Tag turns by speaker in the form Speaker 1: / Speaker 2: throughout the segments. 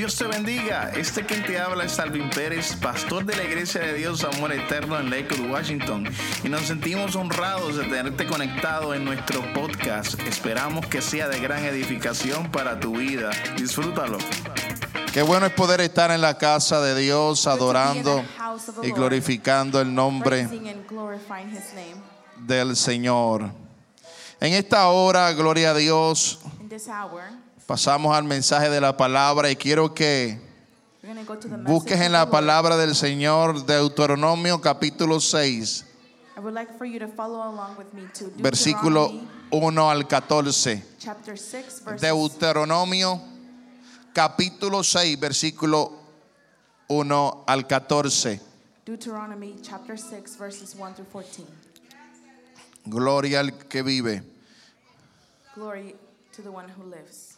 Speaker 1: Dios te bendiga. Este quien te habla es Alvin Pérez, pastor de la Iglesia de Dios Amor Eterno en Lakewood, Washington. Y nos sentimos honrados de tenerte conectado en nuestro podcast. Esperamos que sea de gran edificación para tu vida. Disfrútalo.
Speaker 2: Qué bueno es poder estar en la casa de Dios adorando y glorificando el nombre del Señor. En esta hora, gloria a Dios, pasamos al mensaje de la palabra y quiero que busques en la palabra del Señor Deuteronomio capítulo 6, versículo 1 al 14. Deuteronomio capítulo 6, versículo 1 al 14.
Speaker 3: Deuteronomy chapter 6 verses 1 through 14.
Speaker 2: Gloria al que vive.
Speaker 3: Glory to the one who lives.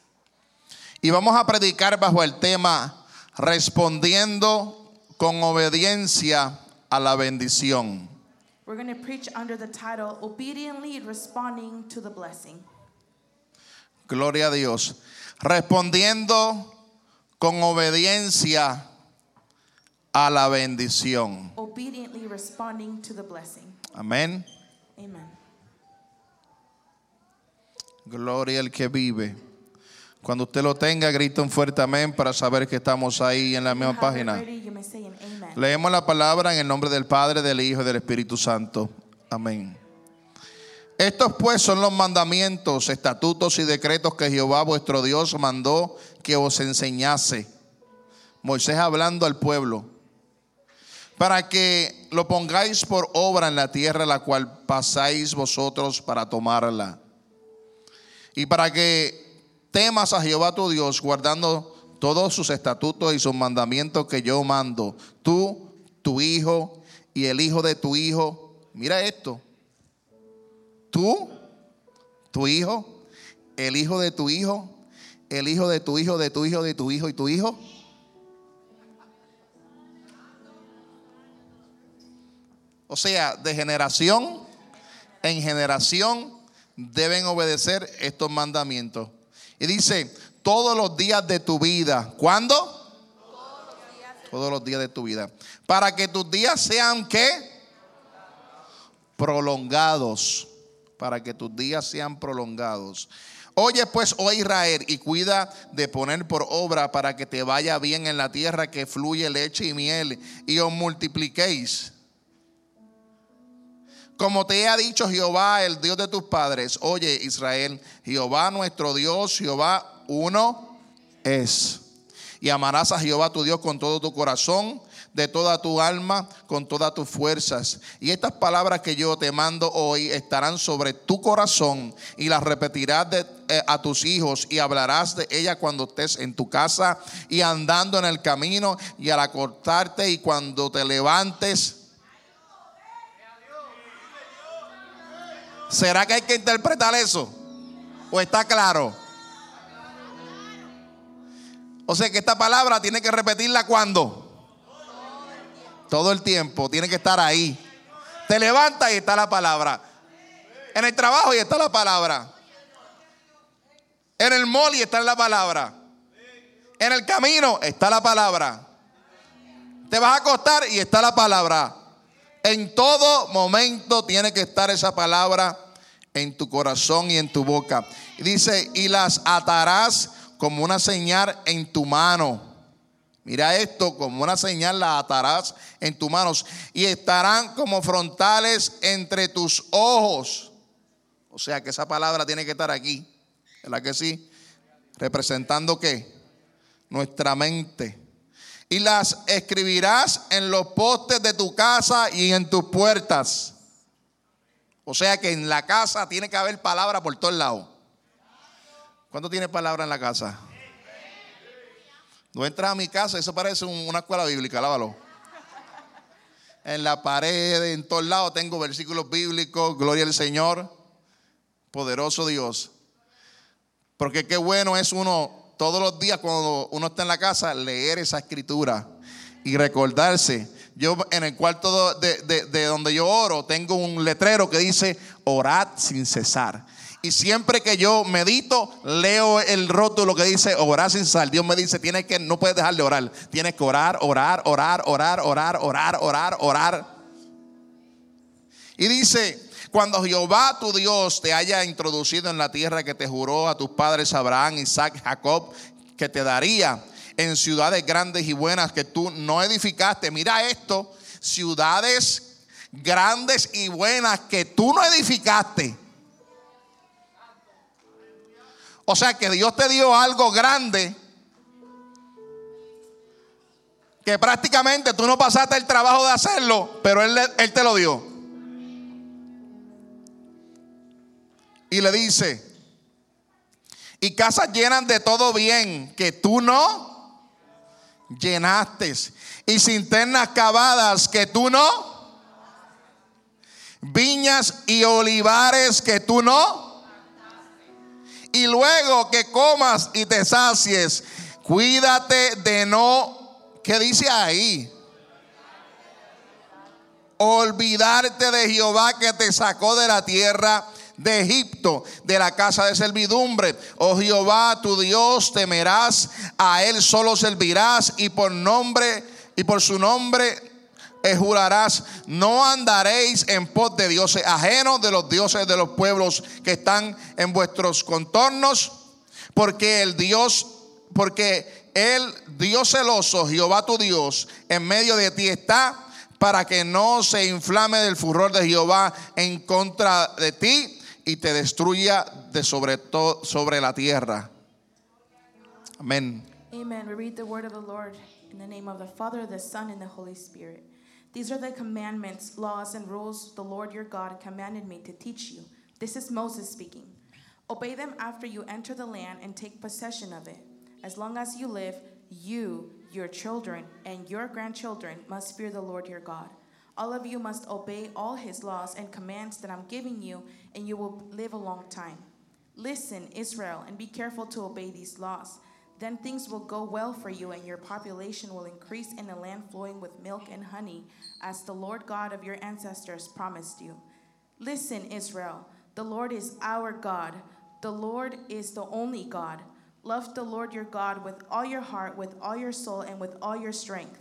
Speaker 2: Y vamos a predicar bajo el tema respondiendo con obediencia a la bendición.
Speaker 3: We're going to preach under the title Obediently Responding to the Blessing.
Speaker 2: Gloria a Dios. Respondiendo con obediencia a la bendición.
Speaker 3: Obediently responding to the blessing.
Speaker 2: Amén.
Speaker 3: Amen.
Speaker 2: Gloria al que vive. Cuando usted lo tenga, grita un fuerte amén para saber que estamos ahí en la misma página. Leemos la palabra en el nombre del Padre, del Hijo y del Espíritu Santo. Amén. Estos pues son los mandamientos, estatutos y decretos que Jehová vuestro Dios mandó que os enseñase. Moisés hablando al pueblo. Para que lo pongáis por obra en la tierra la cual pasáis vosotros para tomarla. Y para que temas a Jehová tu Dios, guardando todos sus estatutos y sus mandamientos que yo mando, tú, tu hijo y el hijo de tu hijo. Mira esto. Tú, tu hijo, el hijo de tu hijo, el hijo de tu hijo, de tu hijo, de tu hijo y tu hijo. O sea, de generación en generación deben obedecer estos mandamientos. Y dice, todos los días de tu vida. ¿Cuándo? Todos los días de tu vida. Para que tus días sean qué? Prolongados. Para que tus días sean prolongados. Oye pues, oh Israel, y cuida de poner por obra para que te vaya bien en la tierra que fluye leche y miel y os multipliquéis. Como te ha dicho Jehová, el Dios de tus padres, oye Israel, Jehová nuestro Dios, Jehová uno es. Y amarás a Jehová tu Dios con todo tu corazón, de toda tu alma, con todas tus fuerzas. Y estas palabras que yo te mando hoy estarán sobre tu corazón y las repetirás de- eh, a tus hijos y hablarás de ellas cuando estés en tu casa y andando en el camino y al acostarte y cuando te levantes. ¿Será que hay que interpretar eso? ¿O está claro? O sea que esta palabra tiene que repetirla cuando? Todo el tiempo, tiene que estar ahí. Te levantas y está la palabra. En el trabajo y está la palabra. En el mall y está la palabra. En el camino está la palabra. Te vas a acostar y está la palabra. En todo momento tiene que estar esa palabra en tu corazón y en tu boca. Dice, y las atarás como una señal en tu mano. Mira esto, como una señal las atarás en tus manos. Y estarán como frontales entre tus ojos. O sea que esa palabra tiene que estar aquí. ¿Verdad que sí? Representando qué? Nuestra mente y las escribirás en los postes de tu casa y en tus puertas. O sea que en la casa tiene que haber palabra por todos lados. ¿Cuánto tiene palabra en la casa? No entras a mi casa, eso parece un- una escuela bíblica, lávalo. En la pared, en todos lados tengo versículos bíblicos, gloria al Señor, poderoso Dios. Porque qué bueno es uno todos los días cuando uno está en la casa leer esa escritura y recordarse. Yo en el cuarto de, de- de donde yo oro tengo un letrero que dice orad sin cesar. Y siempre que yo medito, leo el rótulo que dice orar sin sal. Dios me dice, tienes que, no puedes dejar de orar. Tienes que orar, orar, orar, orar, orar, orar, orar, orar. Y dice, cuando Jehová tu Dios te haya introducido en la tierra que te juró a tus padres Abraham, Isaac, Jacob, que te daría en ciudades grandes y buenas que tú no edificaste. Mira esto, ciudades grandes y buenas que tú no edificaste. O sea que Dios te dio algo grande que prácticamente tú no pasaste el trabajo de hacerlo, pero Él, él te lo dio. Y le dice, y casas llenas de todo bien que tú no llenaste, y cinternas cavadas que tú no, viñas y olivares que tú no, y luego que comas y te sacies, cuídate de no, ¿qué dice ahí? Olvidarte de Jehová que te sacó de la tierra de Egipto, de la casa de servidumbre. Oh Jehová, tu Dios, temerás, a él solo servirás y por nombre y por su nombre eh, jurarás, no andaréis en pos de dioses ajenos de los dioses de los pueblos que están en vuestros contornos, porque el Dios, porque el Dios celoso, Jehová tu Dios, en medio de ti está, para que no se inflame del furor de Jehová en contra de ti y te destruya de sobre todo sobre la tierra. Amén.
Speaker 3: Amen. We read the word of the Lord in the name of the Father, the Son, and the Holy Spirit. These are the commandments, laws, and rules the Lord your God commanded me to teach you. This is Moses speaking. Obey them after you enter the land and take possession of it. As long as you live, you, your children, and your grandchildren must fear the Lord your God. All of you must obey all his laws and commands that I'm giving you, and you will live a long time. Listen, Israel, and be careful to obey these laws. Then things will go well for you, and your population will increase in a land flowing with milk and honey, as the Lord God of your ancestors promised you. Listen, Israel, the Lord is our God. The Lord is the only God. Love the Lord your God with all your heart, with all your soul, and with all your strength.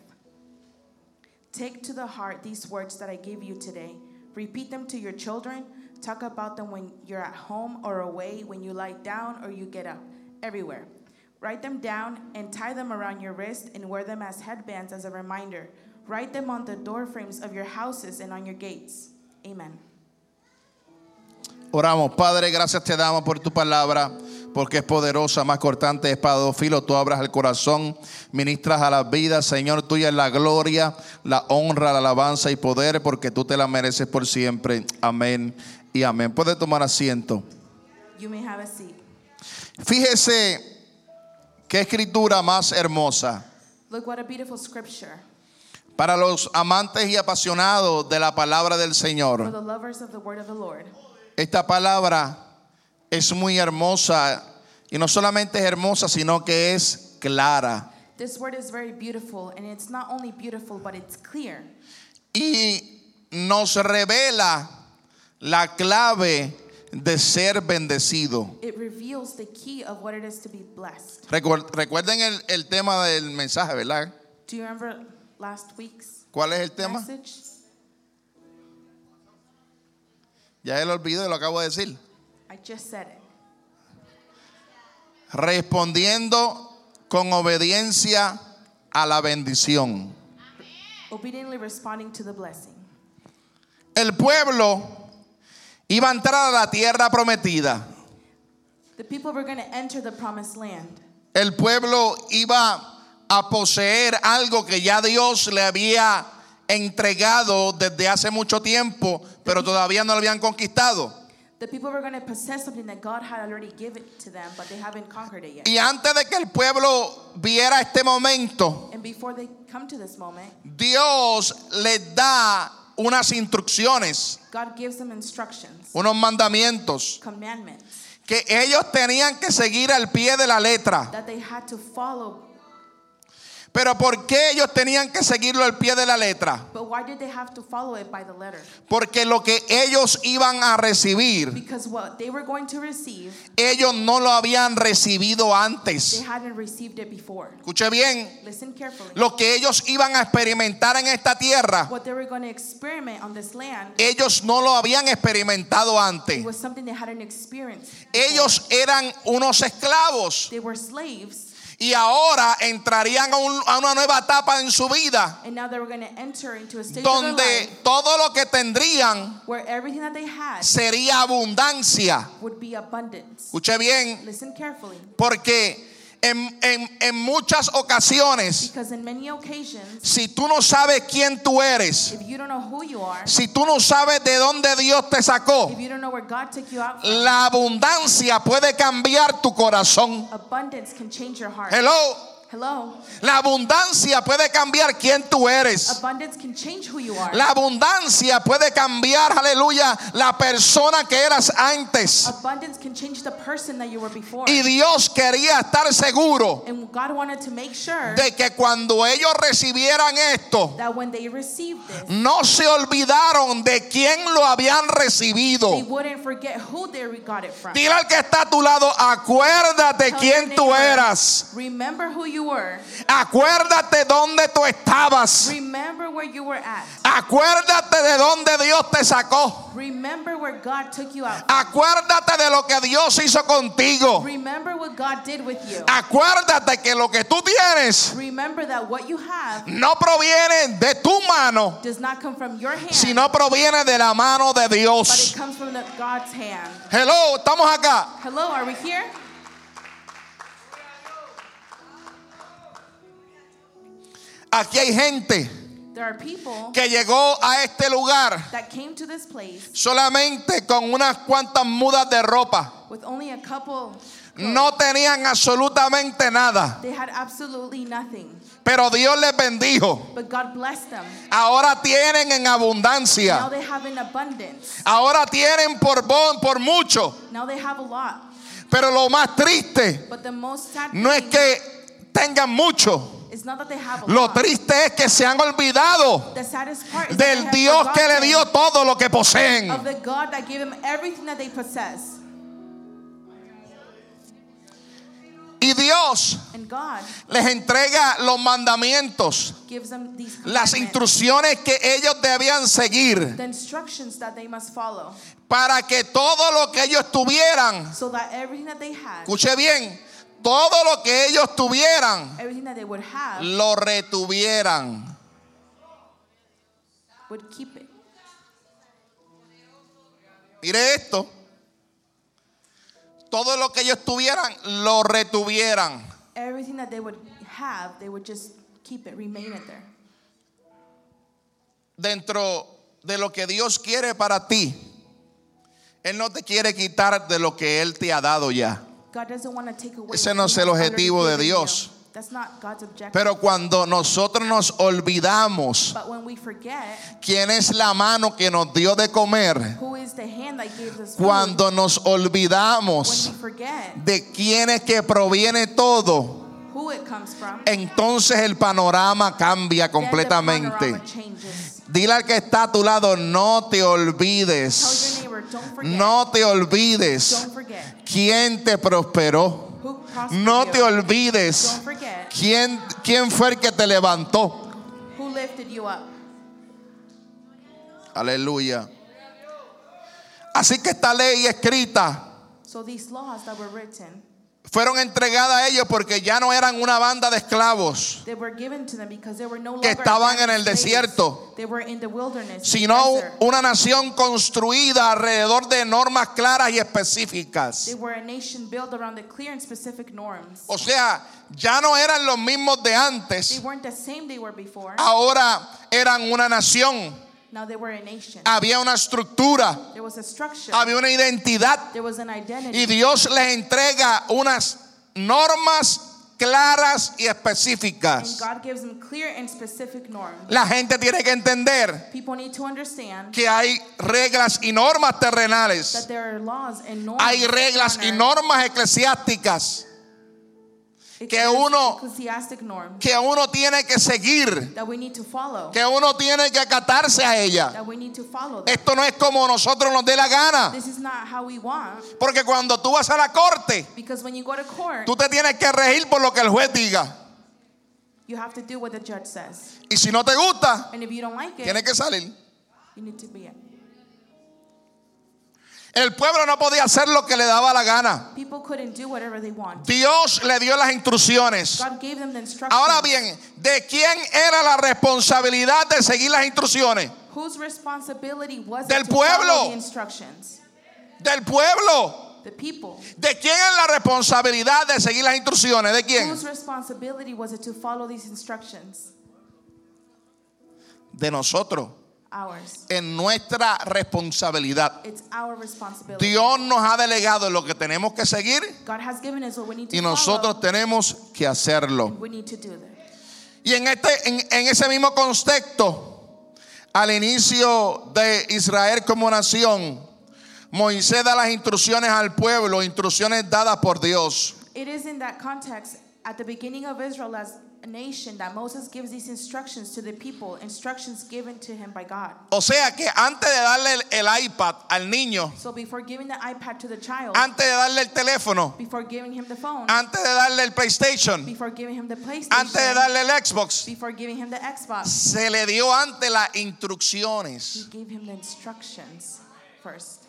Speaker 3: Take to the heart these words that I give you today. Repeat them to your children. Talk about them when you're at home or away, when you lie down or you get up, everywhere. Write them down and tie them around your wrist and wear them as headbands as a reminder. Write them on the door frames of your houses and on your gates. Amen.
Speaker 2: Oramos, Padre, gracias te damos por tu palabra, porque es poderosa, más cortante espada de dos filos. Tú abras el corazón, ministras a las vidas, Señor, tuya es la gloria, la honra, la alabanza y poder, porque tú te la mereces por siempre. Amén y amén. Puede tomar asiento.
Speaker 3: You may have a seat.
Speaker 2: Fíjese qué escritura más hermosa.
Speaker 3: Look what a beautiful scripture
Speaker 2: Para los amantes y apasionados de la palabra del
Speaker 3: for
Speaker 2: Señor.
Speaker 3: the lovers of the word of the Lord.
Speaker 2: Esta palabra es muy hermosa y no solamente es hermosa, sino que es clara.
Speaker 3: This word is very beautiful, and it's not only beautiful, but it's clear.
Speaker 2: Y nos revela la clave de ser bendecido.
Speaker 3: It reveals the key of what it is to be blessed.
Speaker 2: Recuer- Recuerden el, el tema del mensaje, ¿verdad?
Speaker 3: Do you remember last week's
Speaker 2: ¿Cuál es el tema?
Speaker 3: message?
Speaker 2: Ya él olvidó lo acabo de decir.
Speaker 3: Just said it.
Speaker 2: Respondiendo con obediencia a la bendición.
Speaker 3: Obediently responding to the blessing.
Speaker 2: El pueblo iba a entrar a la tierra prometida.
Speaker 3: The people were going to enter the promised land.
Speaker 2: El pueblo iba a poseer algo que ya Dios le había entregado desde hace mucho tiempo, pero todavía no lo habían conquistado.
Speaker 3: The people were going to possess something that God had already given to them, but they haven't conquered it yet.
Speaker 2: Y antes de que el pueblo viera este momento,
Speaker 3: And before they come to this moment,
Speaker 2: Dios les da unas instrucciones,
Speaker 3: God gives them instructions,
Speaker 2: unos mandamientos
Speaker 3: commandments
Speaker 2: que ellos tenían que seguir al pie de la letra.
Speaker 3: that they had to follow
Speaker 2: Pero ¿por qué ellos tenían que seguirlo al pie de la letra?
Speaker 3: But why did they have to follow it by the letter?
Speaker 2: Porque lo que ellos iban a recibir,
Speaker 3: Because what they were going to receive,
Speaker 2: ellos no lo habían recibido
Speaker 3: they
Speaker 2: antes.
Speaker 3: hadn't received it before.
Speaker 2: Escuche bien, lo que ellos iban a experimentar en esta tierra,
Speaker 3: land,
Speaker 2: ellos no lo habían experimentado antes. Ellos eran unos esclavos
Speaker 3: They were slaves,
Speaker 2: y ahora entrarían a, un- a una nueva etapa en su vida
Speaker 3: and now they were going to enter into a stage of their
Speaker 2: donde todo lo que tendrían
Speaker 3: where everything that they had
Speaker 2: sería abundancia.
Speaker 3: would be abundance.
Speaker 2: Escuche bien, porque en, en- en muchas ocasiones, si tú no sabes quién tú eres,
Speaker 3: are,
Speaker 2: si tú no sabes de dónde Dios te sacó,
Speaker 3: out
Speaker 2: la abundancia puede cambiar tu corazón.
Speaker 3: abundance can change your heart.
Speaker 2: Hello.
Speaker 3: Hello?
Speaker 2: La abundancia puede cambiar quién tú eres.
Speaker 3: Abundance can change who you are.
Speaker 2: La abundancia puede cambiar, aleluya, la persona que eras antes.
Speaker 3: Can the that you were.
Speaker 2: Y Dios quería estar seguro
Speaker 3: And God wanted to make sure
Speaker 2: de que cuando ellos recibieran esto,
Speaker 3: that when they received this,
Speaker 2: no se olvidaron de quién lo habían
Speaker 3: they
Speaker 2: recibido.
Speaker 3: wouldn't forget who they got it from.
Speaker 2: Dile al que está a tu lado, acuérdate
Speaker 3: Tell
Speaker 2: quién tú
Speaker 3: neighbor,
Speaker 2: eras.
Speaker 3: Remember who you were.
Speaker 2: Acuérdate dónde tú estabas.
Speaker 3: Remember where you were at.
Speaker 2: Acuérdate de dónde Dios te sacó.
Speaker 3: Remember where God took you out.
Speaker 2: Acuérdate de lo que Dios hizo contigo.
Speaker 3: Remember what God did with you.
Speaker 2: Acuérdate que lo que tú tienes
Speaker 3: Remember that what you have
Speaker 2: no proviene de tu mano,
Speaker 3: does not come from your hand,
Speaker 2: sino proviene de la mano de
Speaker 3: but it
Speaker 2: Dios.
Speaker 3: comes from the, God's hand.
Speaker 2: Hello, estamos acá.
Speaker 3: Hello, are we here?
Speaker 2: Aquí hay gente
Speaker 3: There are people
Speaker 2: que llegó a este lugar
Speaker 3: that came to this place
Speaker 2: solamente con unas cuantas mudas de ropa.
Speaker 3: with only a couple.
Speaker 2: No tenían absolutamente nada,
Speaker 3: They had absolutely nothing,
Speaker 2: pero Dios les bendijo.
Speaker 3: but God blessed them.
Speaker 2: Ahora tienen en
Speaker 3: Now
Speaker 2: abundancia.
Speaker 3: they have an abundance.
Speaker 2: Ahora tienen por bon, por mucho.
Speaker 3: Now they have a lot.
Speaker 2: Pero lo más triste
Speaker 3: But the most sad
Speaker 2: no es que tengan mucho.
Speaker 3: Is not that they have a
Speaker 2: Lo triste es que se han olvidado del Dios que le dio todo lo que poseen.
Speaker 3: of the God that gave them everything that they possess.
Speaker 2: Y Dios
Speaker 3: And God
Speaker 2: les entrega los mandamientos,
Speaker 3: gives them these
Speaker 2: las instrucciones que ellos debían seguir
Speaker 3: the instructions that they must follow,
Speaker 2: para que todo lo que ellos tuvieran,
Speaker 3: so that everything that they had,
Speaker 2: escuche bien, todo lo que ellos tuvieran,
Speaker 3: have,
Speaker 2: lo retuvieran. Mire esto. Todo lo que ellos tuvieran, lo retuvieran.
Speaker 3: Everything that they would have, they would just keep it, remain it there.
Speaker 2: Dentro de lo que Dios quiere para ti, Él no te quiere quitar de lo que Él te ha dado ya.
Speaker 3: God doesn't want to take away.
Speaker 2: Ese no es el objetivo de Dios.
Speaker 3: you. That's not God's objective.
Speaker 2: Pero cuando nosotros nos olvidamos
Speaker 3: but when we forget
Speaker 2: quién es la mano que nos dio de comer,
Speaker 3: who is the hand that gave us food,
Speaker 2: cuando nos olvidamos de quién es que proviene todo, entonces el panorama cambia completamente. Dile al que está a tu lado, no te olvides. No te olvides quién te prosperó. No te olvides quién, quién fue el que te levantó.
Speaker 3: who lifted you up.
Speaker 2: Aleluya. Así que esta ley escrita
Speaker 3: So these laws that were written,
Speaker 2: fueron entregadas a ellos porque ya no eran una banda de esclavos,
Speaker 3: they were given to them because they were no
Speaker 2: Que
Speaker 3: longer
Speaker 2: estaban en el desierto.
Speaker 3: They were in the wilderness, in the
Speaker 2: sino una nación construida alrededor de normas claras y específicas.
Speaker 3: They were a nation built around the clear and specific norms.
Speaker 2: O sea, ya no eran los mismos de
Speaker 3: They
Speaker 2: antes, ahora eran una nación.
Speaker 3: Now they were a nation.
Speaker 2: Había una estructura,
Speaker 3: There was a structure.
Speaker 2: había una identidad
Speaker 3: There was an identity.
Speaker 2: y Dios les entrega unas normas claras y
Speaker 3: And
Speaker 2: específicas.
Speaker 3: God gives them clear and specific norms.
Speaker 2: La gente tiene que entender
Speaker 3: People need to understand
Speaker 2: que hay reglas y normas
Speaker 3: that
Speaker 2: terrenales,
Speaker 3: there are laws and norms.
Speaker 2: hay reglas y normas eclesiásticas. Que uno, que uno tiene que seguir, que uno tiene que acatarse a ella. Esto no es como nosotros nos dé la gana. Porque cuando tú vas a la corte, tú te tienes que regir por lo que el juez diga.
Speaker 3: you have to do what the judge says,
Speaker 2: Y si no te gusta,
Speaker 3: like it,
Speaker 2: tienes que salir.
Speaker 3: you need to be.
Speaker 2: El pueblo no podía hacer lo que le daba la gana. Dios le dio las instrucciones. Ahora bien, ¿de quién era la responsabilidad de seguir las instrucciones?
Speaker 3: Whose responsibility was
Speaker 2: Del
Speaker 3: it to
Speaker 2: pueblo. Del pueblo.
Speaker 3: The people.
Speaker 2: ¿De quién es la responsabilidad de seguir las instrucciones? ¿De quién?
Speaker 3: Whose responsibility was it to follow these instructions?
Speaker 2: De nosotros. En nuestra responsabilidad. Dios nos ha delegado lo que tenemos que seguir y nosotros tenemos que hacerlo. Y en, este, en, en ese mismo contexto, al inicio de Israel como nación, Moisés da las instrucciones al pueblo, instrucciones dadas por Dios.
Speaker 3: It is in that context, at the beginning of Israel as nation, that Moses gives these instructions to the people, instructions given to him by God.
Speaker 2: O sea que antes de darle el, el iPad al niño,
Speaker 3: So before giving the iPad to the child,
Speaker 2: antes de darle el teléfono,
Speaker 3: before giving him the phone,
Speaker 2: antes de darle el PlayStation,
Speaker 3: before giving him the
Speaker 2: antes de
Speaker 3: PlayStation,
Speaker 2: darle el Xbox,
Speaker 3: before giving him the Xbox,
Speaker 2: se le dio antes las
Speaker 3: he
Speaker 2: instrucciones.
Speaker 3: gave him the instructions first.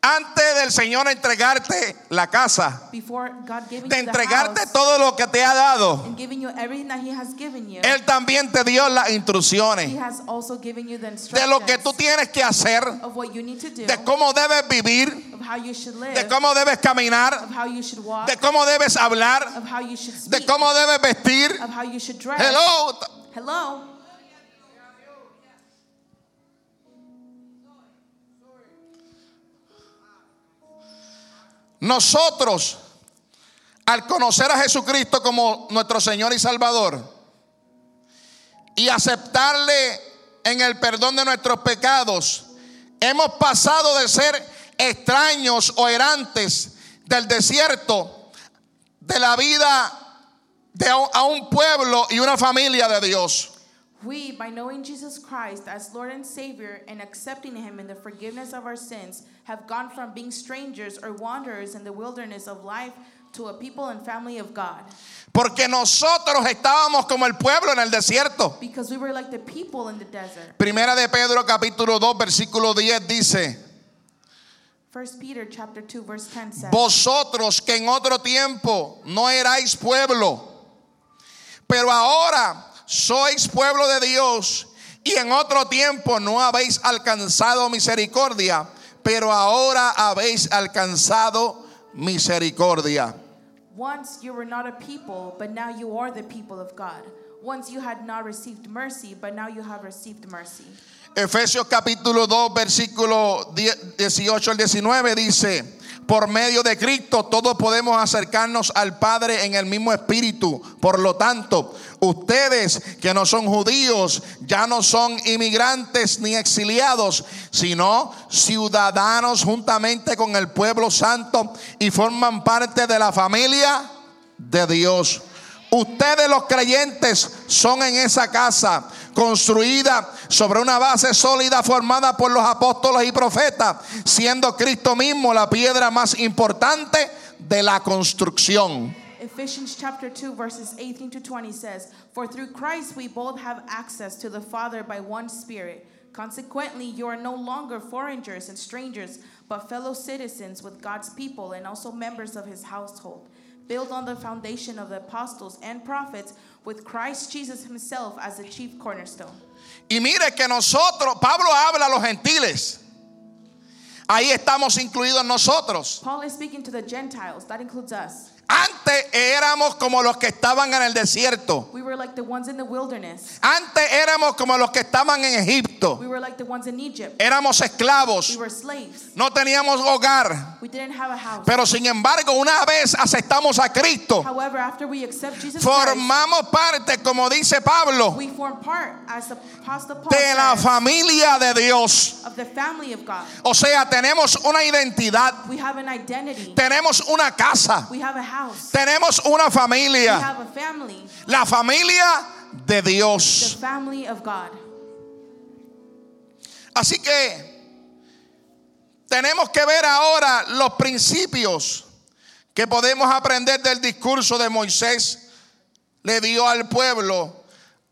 Speaker 2: Antes del Señor entregarte la casa, de entregarte
Speaker 3: house
Speaker 2: todo lo que te ha dado,
Speaker 3: you everything that He has given you,
Speaker 2: Él también te dio las
Speaker 3: He
Speaker 2: instrucciones
Speaker 3: has also given you the
Speaker 2: de lo que tú tienes que hacer,
Speaker 3: of what you need to do,
Speaker 2: de cómo debes vivir,
Speaker 3: of how you should live,
Speaker 2: de cómo debes caminar,
Speaker 3: of how you should walk,
Speaker 2: de cómo debes hablar,
Speaker 3: of how you should
Speaker 2: de
Speaker 3: speak,
Speaker 2: cómo debes vestir.
Speaker 3: of how you should dress.
Speaker 2: Hello.
Speaker 3: Hello.
Speaker 2: Nosotros, al conocer a Jesucristo como nuestro Señor y Salvador y aceptarle en el perdón de nuestros pecados, hemos pasado de ser extraños o errantes del desierto, de la vida de a un pueblo y una familia de Dios.
Speaker 3: We, by knowing Jesus Christ as Lord and Savior and accepting Him in the forgiveness of our sins, have gone from being strangers or wanderers in the wilderness of life to a people and family of God.
Speaker 2: Porque nosotros estábamos como el pueblo en el desierto.
Speaker 3: Because we were like the people in the desert.
Speaker 2: Primera de Pedro capítulo 2 versículo 10 dice,
Speaker 3: 1 Peter chapter 2 verse 10 says,
Speaker 2: vosotros que en otro tiempo no erais pueblo, pero ahora sois pueblo de Dios y en otro tiempo no habéis alcanzado misericordia, pero ahora habéis alcanzado misericordia.
Speaker 3: Once you were not a people, but now you are the people of God. Once you had not received mercy, but now you have received mercy.
Speaker 2: Efesios capítulo 2, versículo 10 18 al 19 dice, por medio de Cristo todos podemos acercarnos al Padre en el mismo espíritu. Por lo tanto, ustedes que no son judíos, ya no son inmigrantes ni exiliados, sino ciudadanos juntamente con el pueblo santo y forman parte de la familia de Dios. Ustedes los creyentes son en esa casa construida sobre una base sólida formada por los apóstoles y profetas, siendo Cristo mismo la piedra más importante de la construcción.
Speaker 3: Ephesians chapter 2 verses 18 to 20 says, For through Christ we both have access to the Father by one Spirit. Consequently, you are no longer foreigners and strangers, but fellow citizens with God's people and also members of his household. Built on the foundation of the apostles and prophets, with Christ Jesus himself as the chief cornerstone.
Speaker 2: Y mire que nosotros, Pablo habla a los gentiles. Ahí estamos incluidos nosotros.
Speaker 3: Paul is speaking to the Gentiles, that includes us.
Speaker 2: Antes éramos como los que estaban en el desierto.
Speaker 3: We were like like the ones in the wilderness.
Speaker 2: Antes éramos como los que estaban en Egipto.
Speaker 3: We were like the ones in Egypt.
Speaker 2: Éramos
Speaker 3: We
Speaker 2: esclavos.
Speaker 3: were slaves.
Speaker 2: No teníamos hogar.
Speaker 3: We didn't have a house.
Speaker 2: Pero sin embargo, una vez aceptamos a Cristo,
Speaker 3: However, after we accept Jesus Christ,
Speaker 2: formamos parte, como dice Pablo,
Speaker 3: we form part, as the Apostle Paul
Speaker 2: de la familia de Dios.
Speaker 3: of the family of God.
Speaker 2: O sea, tenemos una identidad,
Speaker 3: We have an identity.
Speaker 2: tenemos una casa,
Speaker 3: We have a house.
Speaker 2: tenemos una
Speaker 3: We
Speaker 2: familia,
Speaker 3: have a family.
Speaker 2: la familia de
Speaker 3: The
Speaker 2: Dios.
Speaker 3: family of God.
Speaker 2: Así que tenemos que ver ahora los principios que podemos aprender del discurso de Moisés le dio al pueblo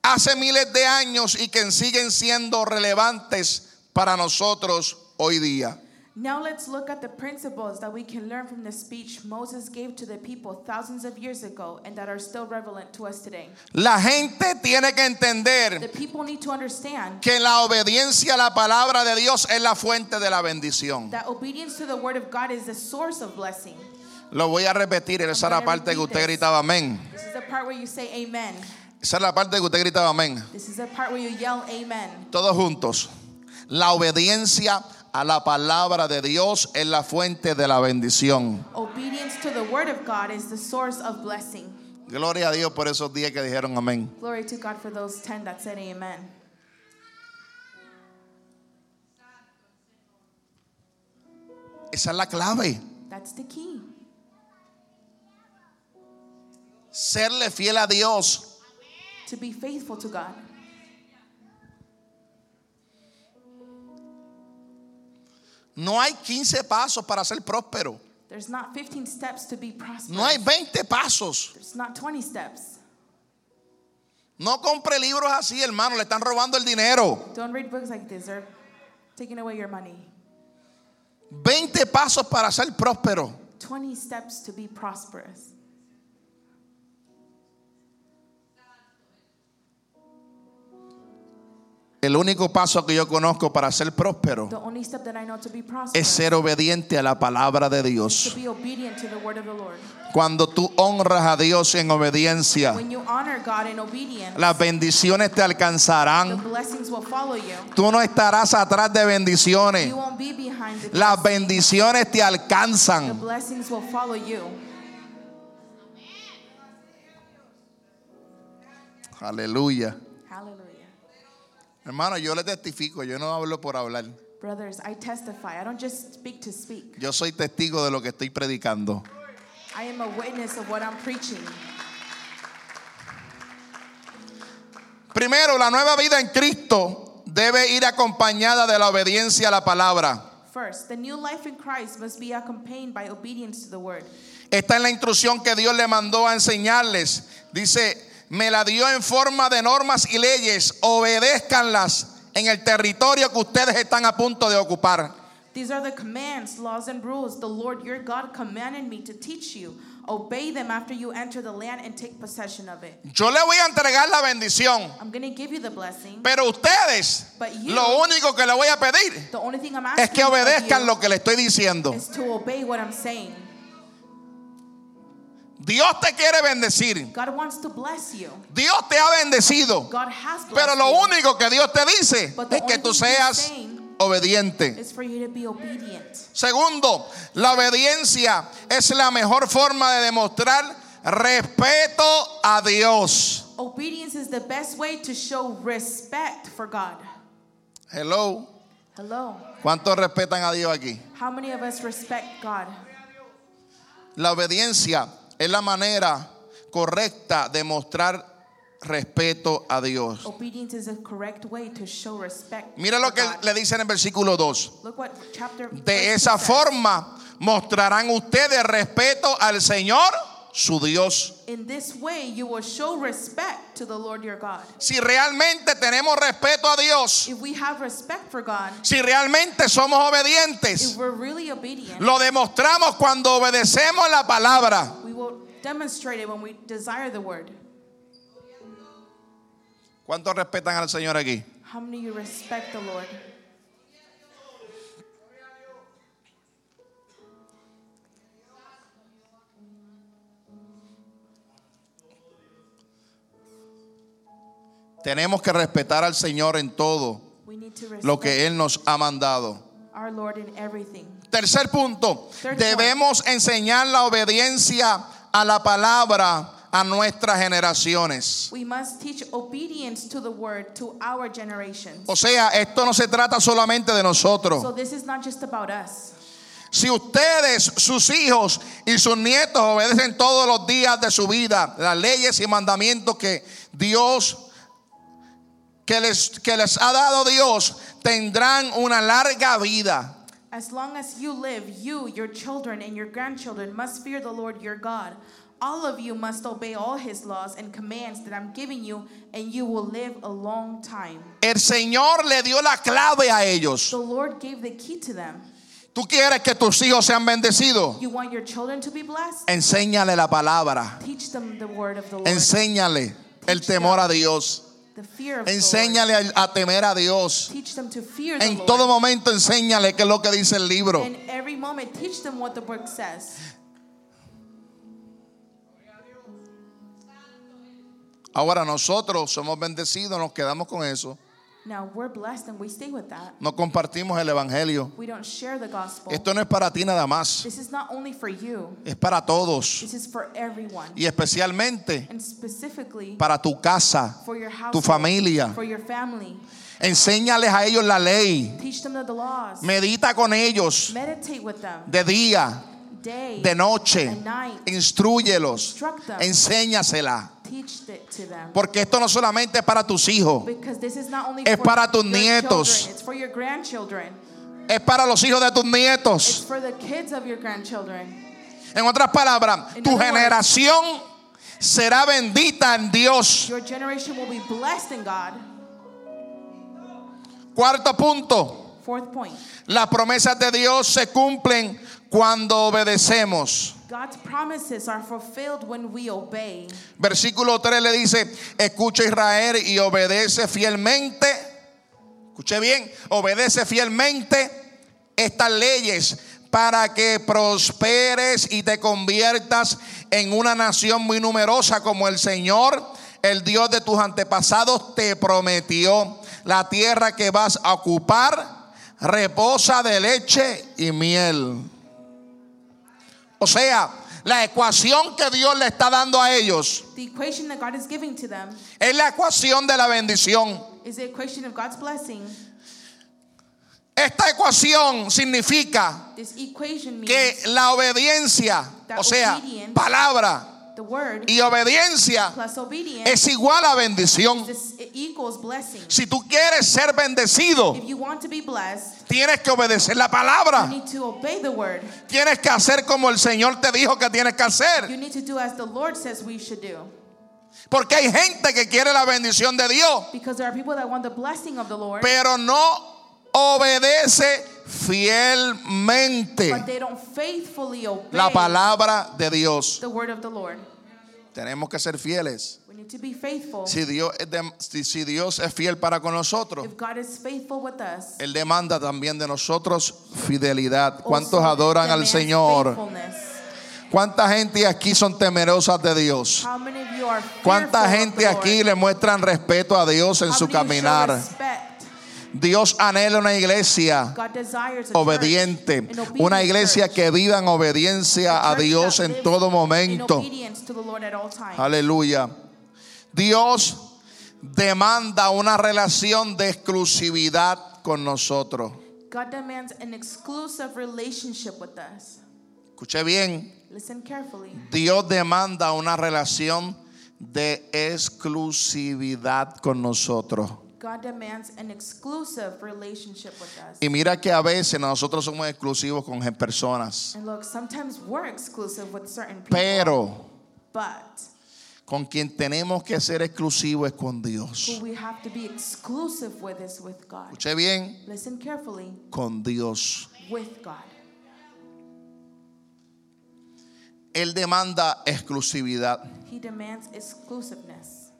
Speaker 2: hace miles de años y que siguen siendo relevantes para nosotros hoy día.
Speaker 3: Now let's look at the principles that we can learn from the speech Moses gave to the people thousands of years ago and that are still relevant to us today.
Speaker 2: La gente tiene que
Speaker 3: The
Speaker 2: entender
Speaker 3: people need to understand
Speaker 2: que la obediencia a la palabra de Dios es la fuente de la bendición.
Speaker 3: that obedience to the word of God is the source of blessing.
Speaker 2: Lo voy a repetir, esa es la parte que usted gritaba amén.
Speaker 3: This is the part where you say amen.
Speaker 2: Esa es la parte que usted gritaba amén.
Speaker 3: This is the part where you yell amen.
Speaker 2: Todos juntos. La obediencia a la palabra de Dios es la fuente de la bendición.
Speaker 3: Obedience to the word of God is the source of blessing.
Speaker 2: Gloria a Dios por esos días que dijeron amén.
Speaker 3: Glory to God for those 10 that said amen.
Speaker 2: Esa es la clave.
Speaker 3: That's the key.
Speaker 2: Serle fiel a Dios.
Speaker 3: To be faithful to God.
Speaker 2: No hay 15 pasos para ser próspero.
Speaker 3: There's not 15 steps to be prosperous.
Speaker 2: No hay 20 pasos.
Speaker 3: There's not 20 steps.
Speaker 2: No compre libros así, hermano. Le están robando el dinero.
Speaker 3: Don't read books like this. They're taking away your money.
Speaker 2: 20 pasos para ser próspero.
Speaker 3: 20 steps to be prosperous.
Speaker 2: El único paso que yo conozco para ser próspero es ser obediente a la palabra de Dios. Cuando tú honras a Dios en obediencia, las bendiciones te alcanzarán. Tú no estarás atrás de bendiciones. Las bendiciones te alcanzan. Aleluya. Hermano, yo le testifico, yo no hablo por hablar.
Speaker 3: Brothers, I testify. I don't just speak to speak.
Speaker 2: Yo soy testigo de lo que estoy predicando.
Speaker 3: I am a witness of what I'm preaching.
Speaker 2: Primero, la nueva vida en Cristo debe ir acompañada de la obediencia a la palabra.
Speaker 3: First, the new life in Christ must be accompanied by obedience to the word.
Speaker 2: Esta es la instrucción que Dios le mandó a enseñarles. Dice, me la dio en forma de normas y leyes. Obedézcanlas en el territorio que ustedes están a punto de ocupar.
Speaker 3: These are the commands, laws, and rules the Lord your God commanded me to teach you. Obey them after you enter the land and take possession of it.
Speaker 2: Yo le voy a entregar la bendición.
Speaker 3: I'm going to give you the blessing.
Speaker 2: Pero ustedes,
Speaker 3: But you-
Speaker 2: lo único que le voy a pedir
Speaker 3: The only thing I'm asking
Speaker 2: es que obedezcan lo que le estoy diciendo.
Speaker 3: is to obey what I'm saying.
Speaker 2: Dios te quiere bendecir.
Speaker 3: God wants to bless you.
Speaker 2: Dios te ha bendecido.
Speaker 3: God has blessed
Speaker 2: Pero lo único que Dios te dice es que tú seas obediente.
Speaker 3: for you to be obedient.
Speaker 2: Segundo, la obediencia es la mejor forma de demostrar respeto a Dios.
Speaker 3: Obedience is the best way to show respect for God.
Speaker 2: Hello.
Speaker 3: Hello.
Speaker 2: ¿Cuántos respetan a Dios aquí?
Speaker 3: How many of us respect God?
Speaker 2: La obediencia es la manera correcta de mostrar respeto a Dios. Mira lo que le dice en el versículo 2.
Speaker 3: Look what chapter
Speaker 2: De esa forma mostrarán ustedes respeto al Señor, su Dios.
Speaker 3: In this way, you will show respect to the Lord your God.
Speaker 2: Si realmente tenemos respeto a Dios,
Speaker 3: If we have respect for God,
Speaker 2: si realmente somos
Speaker 3: if
Speaker 2: obedientes,
Speaker 3: we're really obedient,
Speaker 2: lo demostramos cuando obedecemos la palabra.
Speaker 3: Will demonstrate it when we desire the word.
Speaker 2: ¿Cuántos respetan al Señor aquí?
Speaker 3: How many of you respect the Lord?
Speaker 2: Tenemos que respetar al Señor en todo
Speaker 3: We need to
Speaker 2: lo que Él nos ha mandado.
Speaker 3: our Lord in everything.
Speaker 2: Tercer punto,
Speaker 3: Third point.
Speaker 2: debemos enseñar la obediencia a la palabra a nuestras generaciones.
Speaker 3: We must teach obedience to the word to our generations.
Speaker 2: O sea, esto no se trata solamente de nosotros.
Speaker 3: So this is not just about us.
Speaker 2: Si ustedes, sus hijos y sus nietos obedecen todos los días de su vida las leyes y mandamientos que Dios, que les, que les ha dado Dios, tendrán una larga vida.
Speaker 3: As long as you live, you, your children, and your grandchildren must fear the Lord your God. All of you must obey all his laws and commands that I'm giving you, and you will live a long time.
Speaker 2: El Señor le dio la clave a ellos.
Speaker 3: The Lord gave the key to them.
Speaker 2: ¿Tú quieres que tus hijos sean bendecidos?
Speaker 3: You want your children to be blessed?
Speaker 2: Enséñale la palabra.
Speaker 3: Teach them the word of the Lord.
Speaker 2: Enséñale el temor a Dios. Enséñale a, a temer a Dios.
Speaker 3: Teach them to fear the
Speaker 2: En todo momento enséñale qué es lo que dice el libro.
Speaker 3: In every moment, teach them what the book says.
Speaker 2: Ahora nosotros somos bendecidos, nos quedamos con eso.
Speaker 3: Now we're blessed and we stay with that.
Speaker 2: No compartimos el evangelio.
Speaker 3: We don't share the gospel.
Speaker 2: Esto no es para ti nada más,
Speaker 3: This is not only for you,
Speaker 2: es para todos
Speaker 3: this is for everyone.
Speaker 2: y especialmente
Speaker 3: And specifically
Speaker 2: para tu casa.
Speaker 3: for your house,
Speaker 2: tu familia.
Speaker 3: for your family.
Speaker 2: Enséñales a ellos la ley.
Speaker 3: Teach them the laws.
Speaker 2: Medita con ellos
Speaker 3: Meditate with them
Speaker 2: de día,
Speaker 3: day,
Speaker 2: de noche.
Speaker 3: night.
Speaker 2: Instruyelos.
Speaker 3: Instruct them.
Speaker 2: Enséñasela. Porque esto no solamente es para tus hijos, Es para tus nietos. es para los hijos de tus nietos.
Speaker 3: for the kids of your grandchildren.
Speaker 2: En otras palabras, tu generación será bendita en Dios.
Speaker 3: Your generation will be blessed in God.
Speaker 2: Cuarto punto. Las promesas de Dios se cumplen cuando obedecemos.
Speaker 3: God's promises are fulfilled when we obey.
Speaker 2: Versículo 3 le dice, escucha Israel y obedece fielmente. Escuche bien, obedece fielmente estas leyes para que prosperes y te conviertas en una nación muy numerosa como el Señor, el Dios de tus antepasados, te prometió. La tierra que vas a ocupar reposa de leche y miel. O sea, la ecuación que Dios le está dando a ellos
Speaker 3: The equation that God is giving to them
Speaker 2: es la ecuación de la bendición.
Speaker 3: is the of God's blessing.
Speaker 2: Esta ecuación significa que la obediencia, o sea, palabra
Speaker 3: word
Speaker 2: y obediencia
Speaker 3: plus obedience
Speaker 2: es igual a bendición. Si tú quieres ser bendecido,
Speaker 3: If you want to be blessed,
Speaker 2: tienes que obedecer la
Speaker 3: you
Speaker 2: palabra.
Speaker 3: need to obey the word.
Speaker 2: Tienes que hacer como el Señor te dijo que tienes que hacer.
Speaker 3: You need to do as the Lord says we should do.
Speaker 2: Porque hay gente que quiere la bendición de Dios,
Speaker 3: Because there are people that want the blessing of the Lord,
Speaker 2: pero no obedece fielmente
Speaker 3: but they don't faithfully obey
Speaker 2: la palabra de Dios.
Speaker 3: the word of the Lord.
Speaker 2: Tenemos que ser fieles.
Speaker 3: We need to be faithful.
Speaker 2: Si Dios, si, si Dios es fiel para con nosotros,
Speaker 3: If God is faithful with us,
Speaker 2: Él demanda también de nosotros fidelidad. ¿Cuántos adoran al Señor?
Speaker 3: faithfulness.
Speaker 2: ¿Cuánta gente aquí son temerosas de Dios? ¿Cuánta gente aquí le muestran respeto a Dios en
Speaker 3: How
Speaker 2: su caminar? Dios anhela una iglesia obediente, una iglesia que viva en obediencia a Dios en todo momento. Aleluya. Dios demanda una relación de exclusividad con nosotros.
Speaker 3: God demands an exclusive relationship with us.
Speaker 2: Escuche bien,
Speaker 3: Listen carefully.
Speaker 2: Dios demanda una relación de exclusividad con nosotros.
Speaker 3: God demands an exclusive relationship with us.
Speaker 2: Y mira que a veces nosotros somos exclusivos con personas,
Speaker 3: And look, sometimes we're exclusive with certain people,
Speaker 2: pero
Speaker 3: but
Speaker 2: con quien tenemos que ser exclusivos es con Dios.
Speaker 3: who we have to be exclusive with is with God.
Speaker 2: Escuche bien,
Speaker 3: Listen carefully,
Speaker 2: con Dios.
Speaker 3: with God.
Speaker 2: Él demanda exclusividad.
Speaker 3: He demands exclusiveness.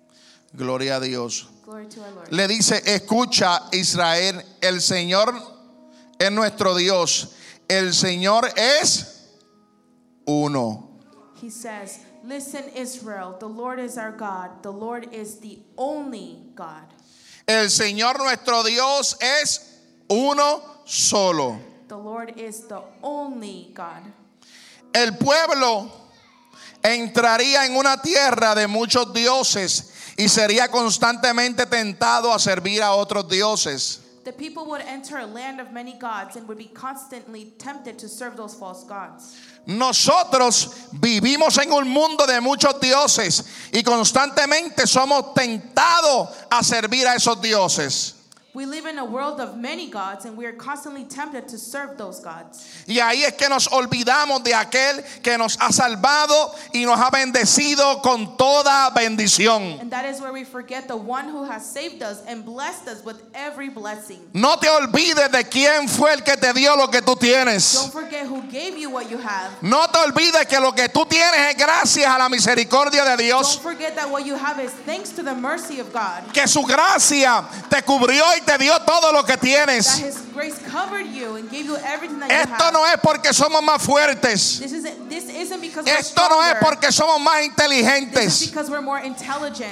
Speaker 2: Gloria a Dios. Le dice, escucha Israel, el Señor es nuestro Dios. El Señor es uno.
Speaker 3: He says, Listen, Israel, the Lord is our God. The Lord is the only God.
Speaker 2: El Señor nuestro Dios es uno solo.
Speaker 3: The Lord is the only God.
Speaker 2: El pueblo entraría en una tierra de muchos dioses y sería constantemente tentado a servir a otros dioses.
Speaker 3: The people would enter a land of many gods and would be constantly tempted to serve those false gods.
Speaker 2: Nosotros vivimos en un mundo de muchos dioses y constantemente somos tentados a servir a esos dioses.
Speaker 3: We live in a world of many gods and we are constantly tempted to serve those gods.
Speaker 2: Y ahí es que nos olvidamos de aquel que nos ha salvado y nos ha bendecido con toda bendición.
Speaker 3: And that is where we forget the one who has saved us and blessed us with every blessing.
Speaker 2: No te olvides de quién fue el que te dio lo que tú tienes.
Speaker 3: Don't forget who gave you what you have.
Speaker 2: No te olvides que lo que tú tienes es gracias a la misericordia de
Speaker 3: Don't
Speaker 2: Dios.
Speaker 3: forget that what you have is thanks to the mercy of God.
Speaker 2: Que su gracia te cubrió y te dio todo lo que tienes. Esto no es porque somos más fuertes. Esto no es porque somos más inteligentes.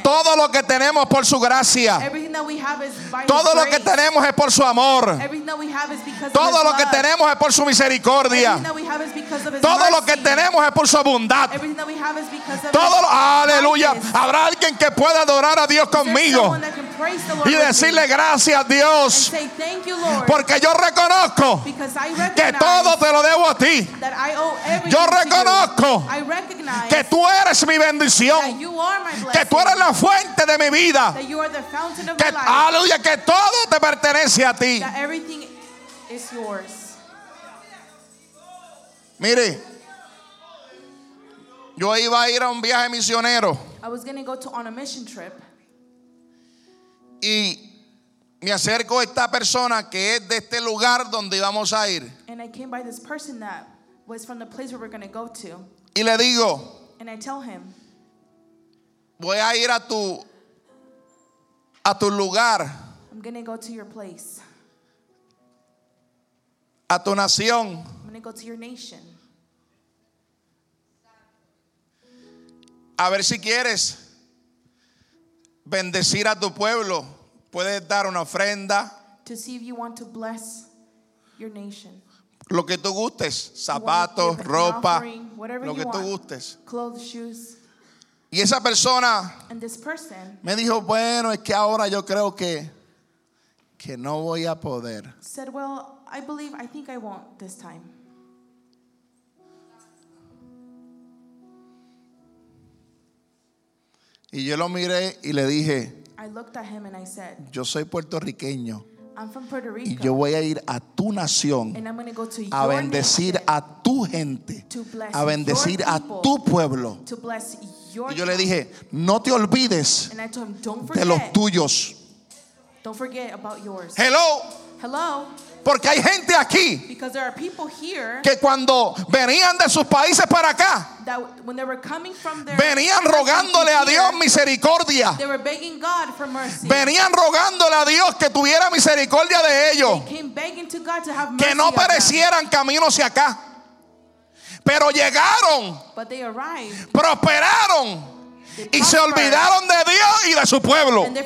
Speaker 2: Todo lo que tenemos por su gracia. Todo lo que tenemos es por su amor. Todo lo que tenemos es por su misericordia. Todo lo que tenemos es por su bondad. Todo, lo- aleluya. Habrá alguien que pueda adorar a Dios conmigo y decirle gracias
Speaker 3: and
Speaker 2: Dios, porque yo reconozco que todo te lo debo a ti, Yo reconozco que tú eres mi bendición, que tú eres la fuente de mi vida, que aleluya, que todo te pertenece a ti. Mire, yo iba a ir a un viaje misionero.
Speaker 3: I was going to go to on a mission trip
Speaker 2: y me acerco a esta persona que es de este lugar donde íbamos a ir
Speaker 3: and I came by this person that was from the place where we're going to go to
Speaker 2: y le digo,
Speaker 3: and I tell him
Speaker 2: voy a ir a tu a tu lugar,
Speaker 3: I'm to go to your place.
Speaker 2: a tu nación.
Speaker 3: I'm to go to your nation.
Speaker 2: A ver si quieres bendecir a tu pueblo. Puedes dar una ofrenda,
Speaker 3: to see if you want to bless your nation.
Speaker 2: lo que tú gustes, zapatos, ropa,
Speaker 3: offering,
Speaker 2: lo que tú
Speaker 3: want.
Speaker 2: gustes.
Speaker 3: Clothes, shoes.
Speaker 2: Y esa persona
Speaker 3: And this person
Speaker 2: me dijo, bueno, es que ahora yo creo que, que no voy a poder.
Speaker 3: said, Well, I believe, I think I won't this time.
Speaker 2: Y yo lo miré y le dije,
Speaker 3: I looked at him and I said,
Speaker 2: yo soy puertorriqueño
Speaker 3: I'm from Puerto
Speaker 2: y
Speaker 3: Rico.
Speaker 2: yo voy a ir a tu nación
Speaker 3: and I'm going to go to
Speaker 2: a bendecir
Speaker 3: nation
Speaker 2: a tu gente,
Speaker 3: to bless
Speaker 2: a bendecir
Speaker 3: your
Speaker 2: a
Speaker 3: people,
Speaker 2: tu pueblo.
Speaker 3: to bless your
Speaker 2: Y yo le
Speaker 3: town."
Speaker 2: dije, no te olvides
Speaker 3: And I told him, Don't
Speaker 2: de los
Speaker 3: forget.
Speaker 2: tuyos.
Speaker 3: Don't forget about yours.
Speaker 2: Hello,
Speaker 3: Hello.
Speaker 2: Porque hay gente aquí que cuando venían de sus países para acá, venían rogándole a Dios misericordia. Venían rogándole a Dios que tuviera misericordia de ellos. Que no perecieran camino hacia acá. Pero llegaron,
Speaker 3: But they arrived
Speaker 2: prosperaron y se olvidaron de Dios y de su pueblo.
Speaker 3: and they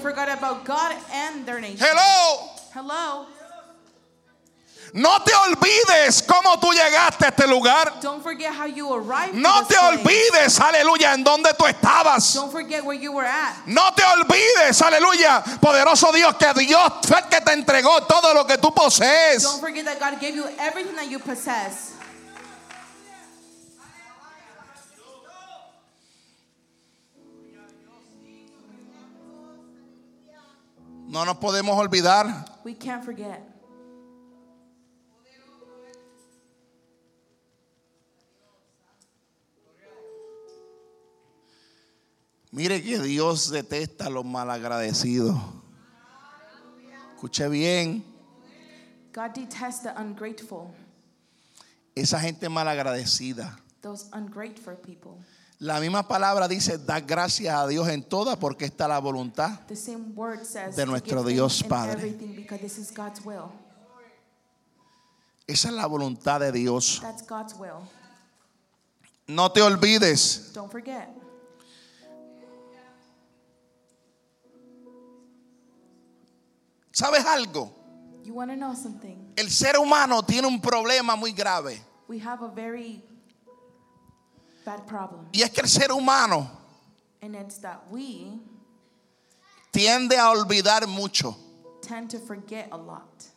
Speaker 2: no te olvides cómo tú llegaste a este lugar.
Speaker 3: Don't forget how you arrived.
Speaker 2: No te
Speaker 3: place.
Speaker 2: olvides, aleluya, en donde tú estabas.
Speaker 3: Don't forget where you were at.
Speaker 2: No te olvides, aleluya, poderoso Dios, que Dios fue el que te entregó todo lo que tú posees.
Speaker 3: Don't forget that God gave you everything that you possess.
Speaker 2: No nos podemos olvidar
Speaker 3: We can't forget.
Speaker 2: Mire que Dios detesta a los malagradecidos. Escuche bien,
Speaker 3: God detests the ungrateful,
Speaker 2: esa gente malagradecida.
Speaker 3: those ungrateful people.
Speaker 2: La misma palabra dice, da gracias a Dios en toda porque está la voluntad.
Speaker 3: The same word says
Speaker 2: De nuestro Dios Padre.
Speaker 3: everything because this is God's will.
Speaker 2: Esa es la voluntad de Dios.
Speaker 3: That's God's will.
Speaker 2: No te olvides.
Speaker 3: Don't forget.
Speaker 2: ¿Sabes algo?
Speaker 3: You want to know something?
Speaker 2: El ser humano tiene un problema muy grave.
Speaker 3: We have a very bad problem.
Speaker 2: Y es que el ser humano
Speaker 3: And it's that we
Speaker 2: tiende a olvidar mucho.
Speaker 3: tend to forget a lot.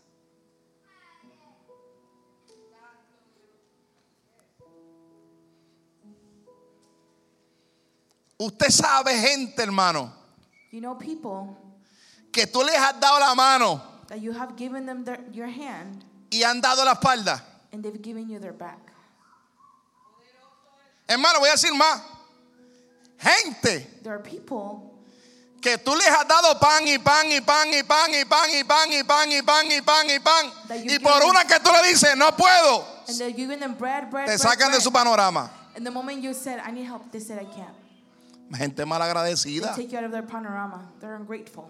Speaker 2: Usted sabe gente, hermano,
Speaker 3: You know, people
Speaker 2: que tú les has dado la mano
Speaker 3: that you have given them their, your hand
Speaker 2: y han dado la espalda.
Speaker 3: and they've given you their back.
Speaker 2: Hermano, voy a decir más. Gente
Speaker 3: There are people
Speaker 2: que tú les has dado pan y pan y pan y pan y pan y pan y pan y pan y pan y pan.
Speaker 3: That you
Speaker 2: Y por
Speaker 3: give-
Speaker 2: una que tú le dices, no puedo,
Speaker 3: and they're giving them bread, bread,
Speaker 2: te
Speaker 3: bread,
Speaker 2: sacan de
Speaker 3: bread.
Speaker 2: su panorama.
Speaker 3: And the moment you said, I need help, they said, I can't.
Speaker 2: Gente
Speaker 3: They
Speaker 2: malagradecida.
Speaker 3: take you out of their panorama. They're ungrateful.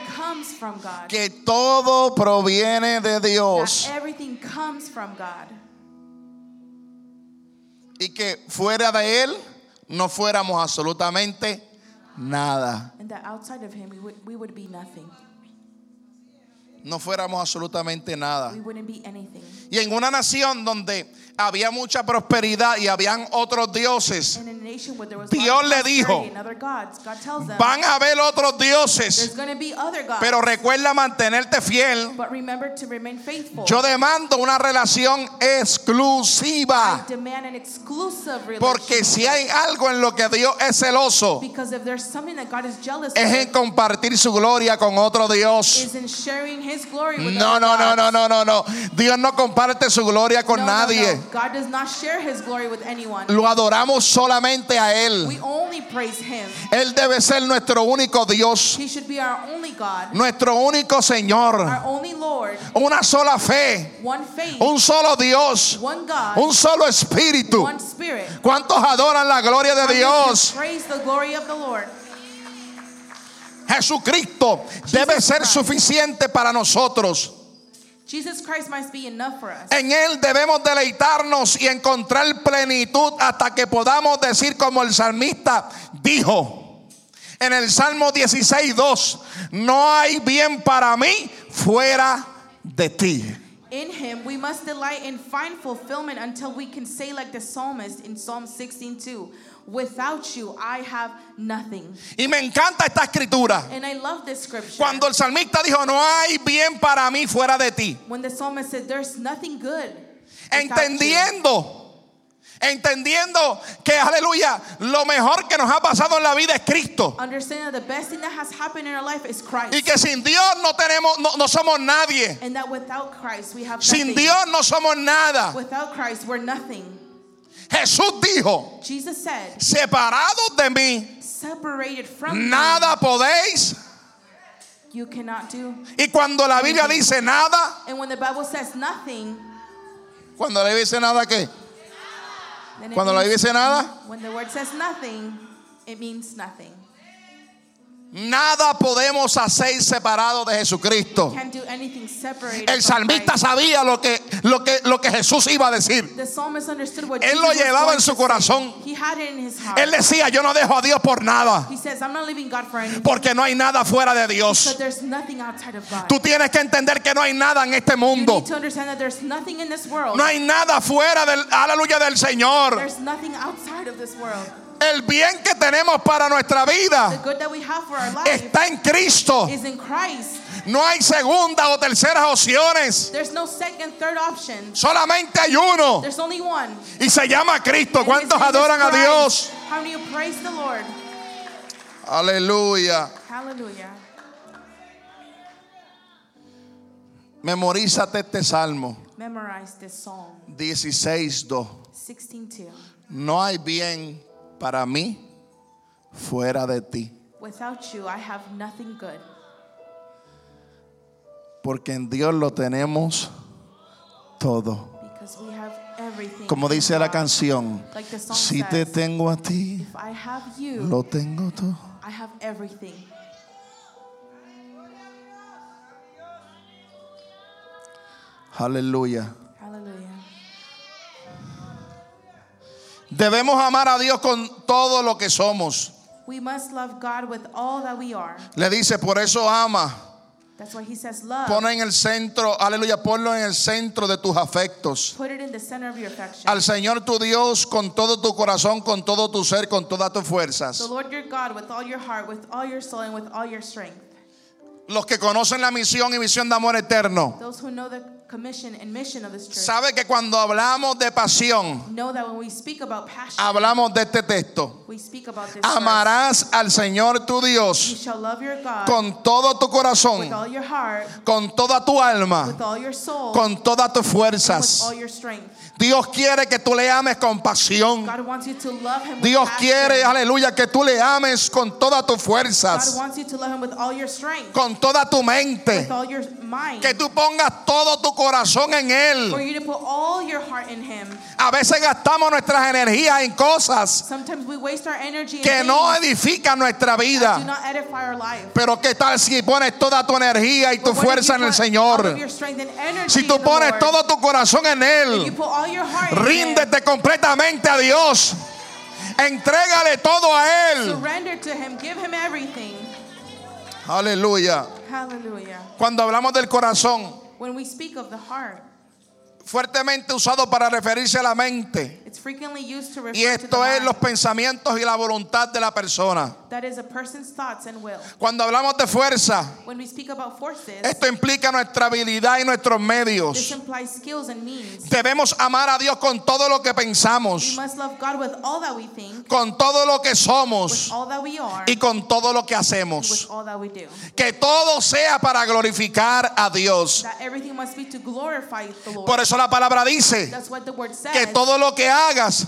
Speaker 3: that everything comes from God.
Speaker 2: Que todo proviene de Dios.
Speaker 3: That everything comes from God.
Speaker 2: Y que fuera de Él no fuéramos absolutamente nada.
Speaker 3: And that outside of Him, we would, we would be nothing.
Speaker 2: No fuéramos absolutamente nada.
Speaker 3: We wouldn't be anything.
Speaker 2: Y en una nación donde había mucha prosperidad y habían otros dioses, Dios le dijo, van a haber otros dioses, pero recuerda mantenerte fiel. Yo demando una relación exclusiva, porque si hay algo en lo que Dios es celoso, es en compartir su gloria con otro Dios. No, no, no, no, no, no, no. Dios no comparte su gloria con nadie.
Speaker 3: God does not share His glory with anyone.
Speaker 2: Lo adoramos solamente a Él.
Speaker 3: We only praise Him.
Speaker 2: Él debe ser nuestro único Dios,
Speaker 3: He should be our only God,
Speaker 2: nuestro único Señor.
Speaker 3: our only Lord,
Speaker 2: Una sola fe,
Speaker 3: one faith,
Speaker 2: un solo Dios,
Speaker 3: one God,
Speaker 2: un solo Espíritu.
Speaker 3: one Spirit.
Speaker 2: ¿Cuántos adoran la gloria de Dios?
Speaker 3: Praise the glory of the Lord.
Speaker 2: Jesucristo debe ser suficiente para nosotros.
Speaker 3: Jesus Christ must be enough for us.
Speaker 2: En Él debemos deleitarnos y encontrar plenitud hasta que podamos decir como el salmista dijo en el Salmo 16, 2, no hay bien para mí fuera de ti.
Speaker 3: In him we must delight and find fulfillment until we can say like the psalmist in Psalm 16:2, without you I have nothing.
Speaker 2: Y me encanta esta escritura.
Speaker 3: And I love this scripture.
Speaker 2: Cuando el salmista dijo, no hay bien para mí fuera de ti.
Speaker 3: when the psalmist said there's nothing good without you."
Speaker 2: Entendiendo, entendiendo que, aleluya, lo mejor que nos ha pasado en la vida es Cristo.
Speaker 3: Understand that the best thing that has happened in our life is Christ.
Speaker 2: Y que sin Dios no tenemos, no, no somos nadie.
Speaker 3: and that without Christ we have
Speaker 2: Sin
Speaker 3: nothing.
Speaker 2: Dios no somos nada. Jesús dijo,
Speaker 3: Jesus said,
Speaker 2: separados de mí,
Speaker 3: separated from me,
Speaker 2: nada podéis.
Speaker 3: you cannot do.
Speaker 2: Y cuando la Biblia dice nada,
Speaker 3: And when the Bible says nothing,
Speaker 2: cuando la Biblia dice nada, ¿qué? Cuando la Biblia dice nada,
Speaker 3: when the word says nothing, it means nothing.
Speaker 2: Nada podemos hacer separado de Jesucristo. El salmista sabía lo que, lo, que, lo que Jesús iba a decir. Él lo llevaba en su corazón. Él decía, yo no dejo a Dios por nada. Porque no hay nada fuera de Dios. Tú tienes que entender que no hay nada en este mundo. No hay nada fuera del, aleluya, del Señor. El bien que tenemos para nuestra vida está en Cristo.
Speaker 3: Is in
Speaker 2: No hay segunda o terceras opciones.
Speaker 3: No second, third option.
Speaker 2: Solamente hay uno.
Speaker 3: Only one.
Speaker 2: Y se llama Cristo.
Speaker 3: And
Speaker 2: ¿Cuántos
Speaker 3: his,
Speaker 2: adoran his
Speaker 3: a
Speaker 2: Dios? Aleluya.
Speaker 3: Hallelujah.
Speaker 2: Memorízate este salmo. 16.2.
Speaker 3: 16,
Speaker 2: no hay bien para mí fuera de ti.
Speaker 3: Without you, I have nothing good.
Speaker 2: Porque en Dios lo tenemos todo.
Speaker 3: We have everything.
Speaker 2: Como dice la canción,
Speaker 3: Like the song
Speaker 2: si te
Speaker 3: says,
Speaker 2: tengo a ti,
Speaker 3: if I have you,
Speaker 2: lo tengo todo.
Speaker 3: I have everything.
Speaker 2: Aleluya.
Speaker 3: Hallelujah.
Speaker 2: Debemos amar a Dios con todo lo que somos.
Speaker 3: We must love God with all that we are.
Speaker 2: Le dice, por eso ama.
Speaker 3: That's why he says love.
Speaker 2: Pon en el centro, aleluya, ponlo en el centro de tus afectos.
Speaker 3: Put it in the center of your affection.
Speaker 2: Al Señor tu Dios con todo tu corazón, con todo tu ser, con todas tus
Speaker 3: the
Speaker 2: fuerzas.
Speaker 3: Lord your God with all your heart, with all your soul, and with all your strength.
Speaker 2: Los que conocen la misión y visión de amor eterno,
Speaker 3: Those who know the commission and mission of this church
Speaker 2: sabe que cuando hablamos de pasión,
Speaker 3: know that when we speak about passion,
Speaker 2: hablamos de este texto.
Speaker 3: we speak about this. verse.
Speaker 2: Amarás al Señor tu
Speaker 3: You
Speaker 2: Dios
Speaker 3: shall love your God
Speaker 2: con todo tu
Speaker 3: with
Speaker 2: corazón,
Speaker 3: all your heart,
Speaker 2: con toda tu alma,
Speaker 3: with all your soul,
Speaker 2: con todas tus
Speaker 3: and with
Speaker 2: fuerzas.
Speaker 3: all your strength.
Speaker 2: Dios quiere que tú le ames con pasión.
Speaker 3: God wants you to love Him.
Speaker 2: Dios
Speaker 3: with
Speaker 2: quiere, aleluya, que tú le ames con todas tus
Speaker 3: God
Speaker 2: fuerzas,
Speaker 3: wants you to love Him with all your strength,
Speaker 2: con toda tu mente.
Speaker 3: with all your mind.
Speaker 2: Que tú pongas todo tu corazón en
Speaker 3: For
Speaker 2: Él.
Speaker 3: you to put all your heart in Him.
Speaker 2: A veces gastamos nuestras energías en cosas
Speaker 3: energy
Speaker 2: que no edifican nuestra vida. Pero qué tal si pones toda tu energía y tu
Speaker 3: But
Speaker 2: fuerza en el Señor. Si tú pones todo tu corazón en Él, ríndete completamente a Dios. Entrégale todo a Él. Aleluya. Cuando hablamos del corazón,
Speaker 3: When we speak of the heart,
Speaker 2: fuertemente usado para referirse a la mente.
Speaker 3: It's frequently used to refer
Speaker 2: Y
Speaker 3: to the
Speaker 2: esto es
Speaker 3: mind.
Speaker 2: los pensamientos y la voluntad de la persona.
Speaker 3: That is a person's thoughts and will.
Speaker 2: Cuando hablamos de fuerza,
Speaker 3: When we speak about forces,
Speaker 2: esto implica nuestra habilidad y nuestros
Speaker 3: this
Speaker 2: medios.
Speaker 3: implies skills and means.
Speaker 2: Debemos amar a Dios con todo lo que
Speaker 3: We
Speaker 2: pensamos,
Speaker 3: must love God with all that we think,
Speaker 2: con todo lo que
Speaker 3: with
Speaker 2: somos
Speaker 3: all that we are,
Speaker 2: y con todo lo que
Speaker 3: with
Speaker 2: hacemos.
Speaker 3: all that we do.
Speaker 2: Que todo sea para glorificar a Dios.
Speaker 3: That everything must be to glorify the Lord.
Speaker 2: Por eso la palabra dice
Speaker 3: That's what the word says.
Speaker 2: que todo lo que hagas,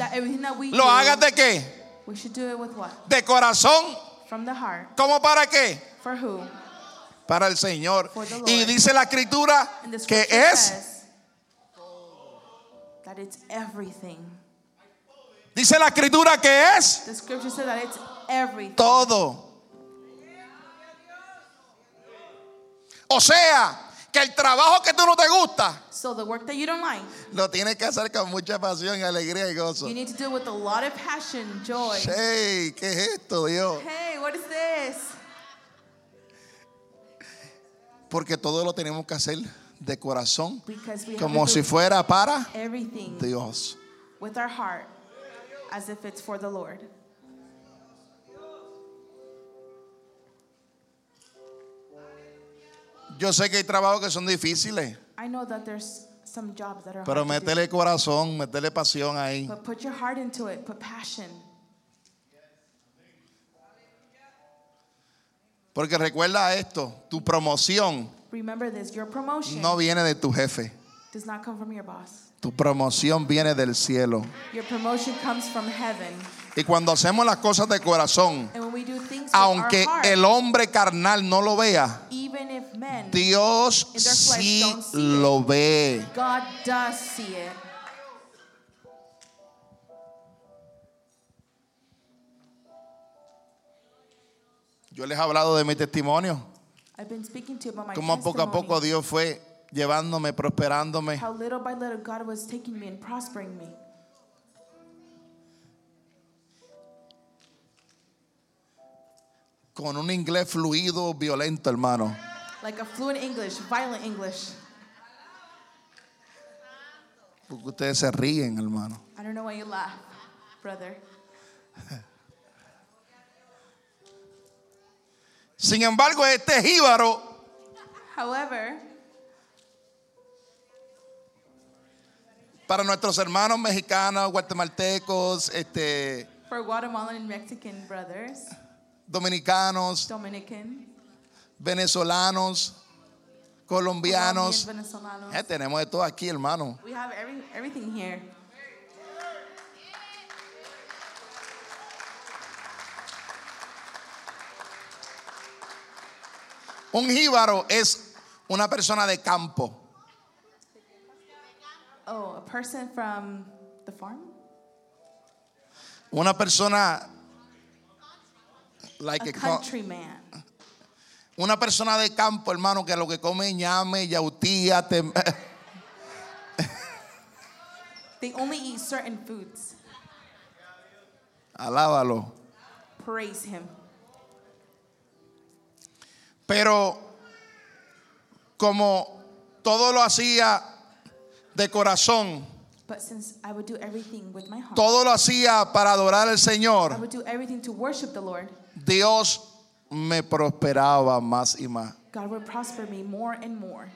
Speaker 2: lo hagas de qué? De corazón. ¿Cómo para qué?
Speaker 3: For who?
Speaker 2: Para el Señor. Y dice la escritura que es. Dice la escritura que es
Speaker 3: The scripture says that it's everything.
Speaker 2: todo. O sea, que el trabajo que tú no te gusta,
Speaker 3: So the work that you don't like,
Speaker 2: lo tienes que hacer con mucha pasión alegría y gozo.
Speaker 3: you need to do it with a lot of passion, joy.
Speaker 2: Hey, ¿qué es esto, Dios?
Speaker 3: Hey, what is this?
Speaker 2: Porque todo lo tenemos que hacer de corazón, como si fuera para Dios.
Speaker 3: with our heart as if it's for the Lord.
Speaker 2: Yo sé que hay trabajos que son difíciles,
Speaker 3: I know that there's some jobs that are
Speaker 2: pero
Speaker 3: hard to do,
Speaker 2: métele corazón, métele pasión ahí.
Speaker 3: but put your heart into it, put passion.
Speaker 2: Porque recuerda esto, tu promoción
Speaker 3: Remember this, your promotion
Speaker 2: no viene de tu jefe,
Speaker 3: does not come from your boss.
Speaker 2: tu promoción viene del cielo.
Speaker 3: Your promotion comes from heaven.
Speaker 2: Y cuando hacemos las cosas de corazón,
Speaker 3: And when we do things with
Speaker 2: aunque
Speaker 3: our heart,
Speaker 2: el hombre carnal no lo vea, Dios sí lo ve.
Speaker 3: God does see it.
Speaker 2: Yo les he hablado de mi testimonio,
Speaker 3: I've been speaking to you about my
Speaker 2: como poco a
Speaker 3: testimony,
Speaker 2: poco Dios fue llevándome, prosperándome.
Speaker 3: how little by little God was taking me and prospering me.
Speaker 2: Con un inglés fluido, violento, hermano.
Speaker 3: Like a fluent English, violent English.
Speaker 2: Porque ustedes se ríen, hermano.
Speaker 3: I don't know why you laugh, brother.
Speaker 2: Sin embargo, este jíbaro
Speaker 3: However,
Speaker 2: para nuestros hermanos mexicanos, guatemaltecos, este,
Speaker 3: for Guatemalan and Mexican brothers,
Speaker 2: dominicanos,
Speaker 3: Dominican,
Speaker 2: venezolanos, colombianos.
Speaker 3: Venezolanos.
Speaker 2: Eh, tenemos de todo aquí, hermano.
Speaker 3: We have every, everything here.
Speaker 2: Un jíbaro es una persona de campo.
Speaker 3: Oh, a person from the farm?
Speaker 2: Una persona like
Speaker 3: a,
Speaker 2: a
Speaker 3: countryman
Speaker 2: una persona de campo, hermano, que lo que come ñame, yautía, tem-
Speaker 3: They only eat certain foods.
Speaker 2: alábalo.
Speaker 3: Praise him.
Speaker 2: Pero como todo lo hacía de corazón,
Speaker 3: But since I would do everything with my heart,
Speaker 2: todo lo hacía para adorar al
Speaker 3: I
Speaker 2: Señor,
Speaker 3: would do everything to worship the Lord,
Speaker 2: Dios me prosperaba más y más.
Speaker 3: God would prosper me more and more.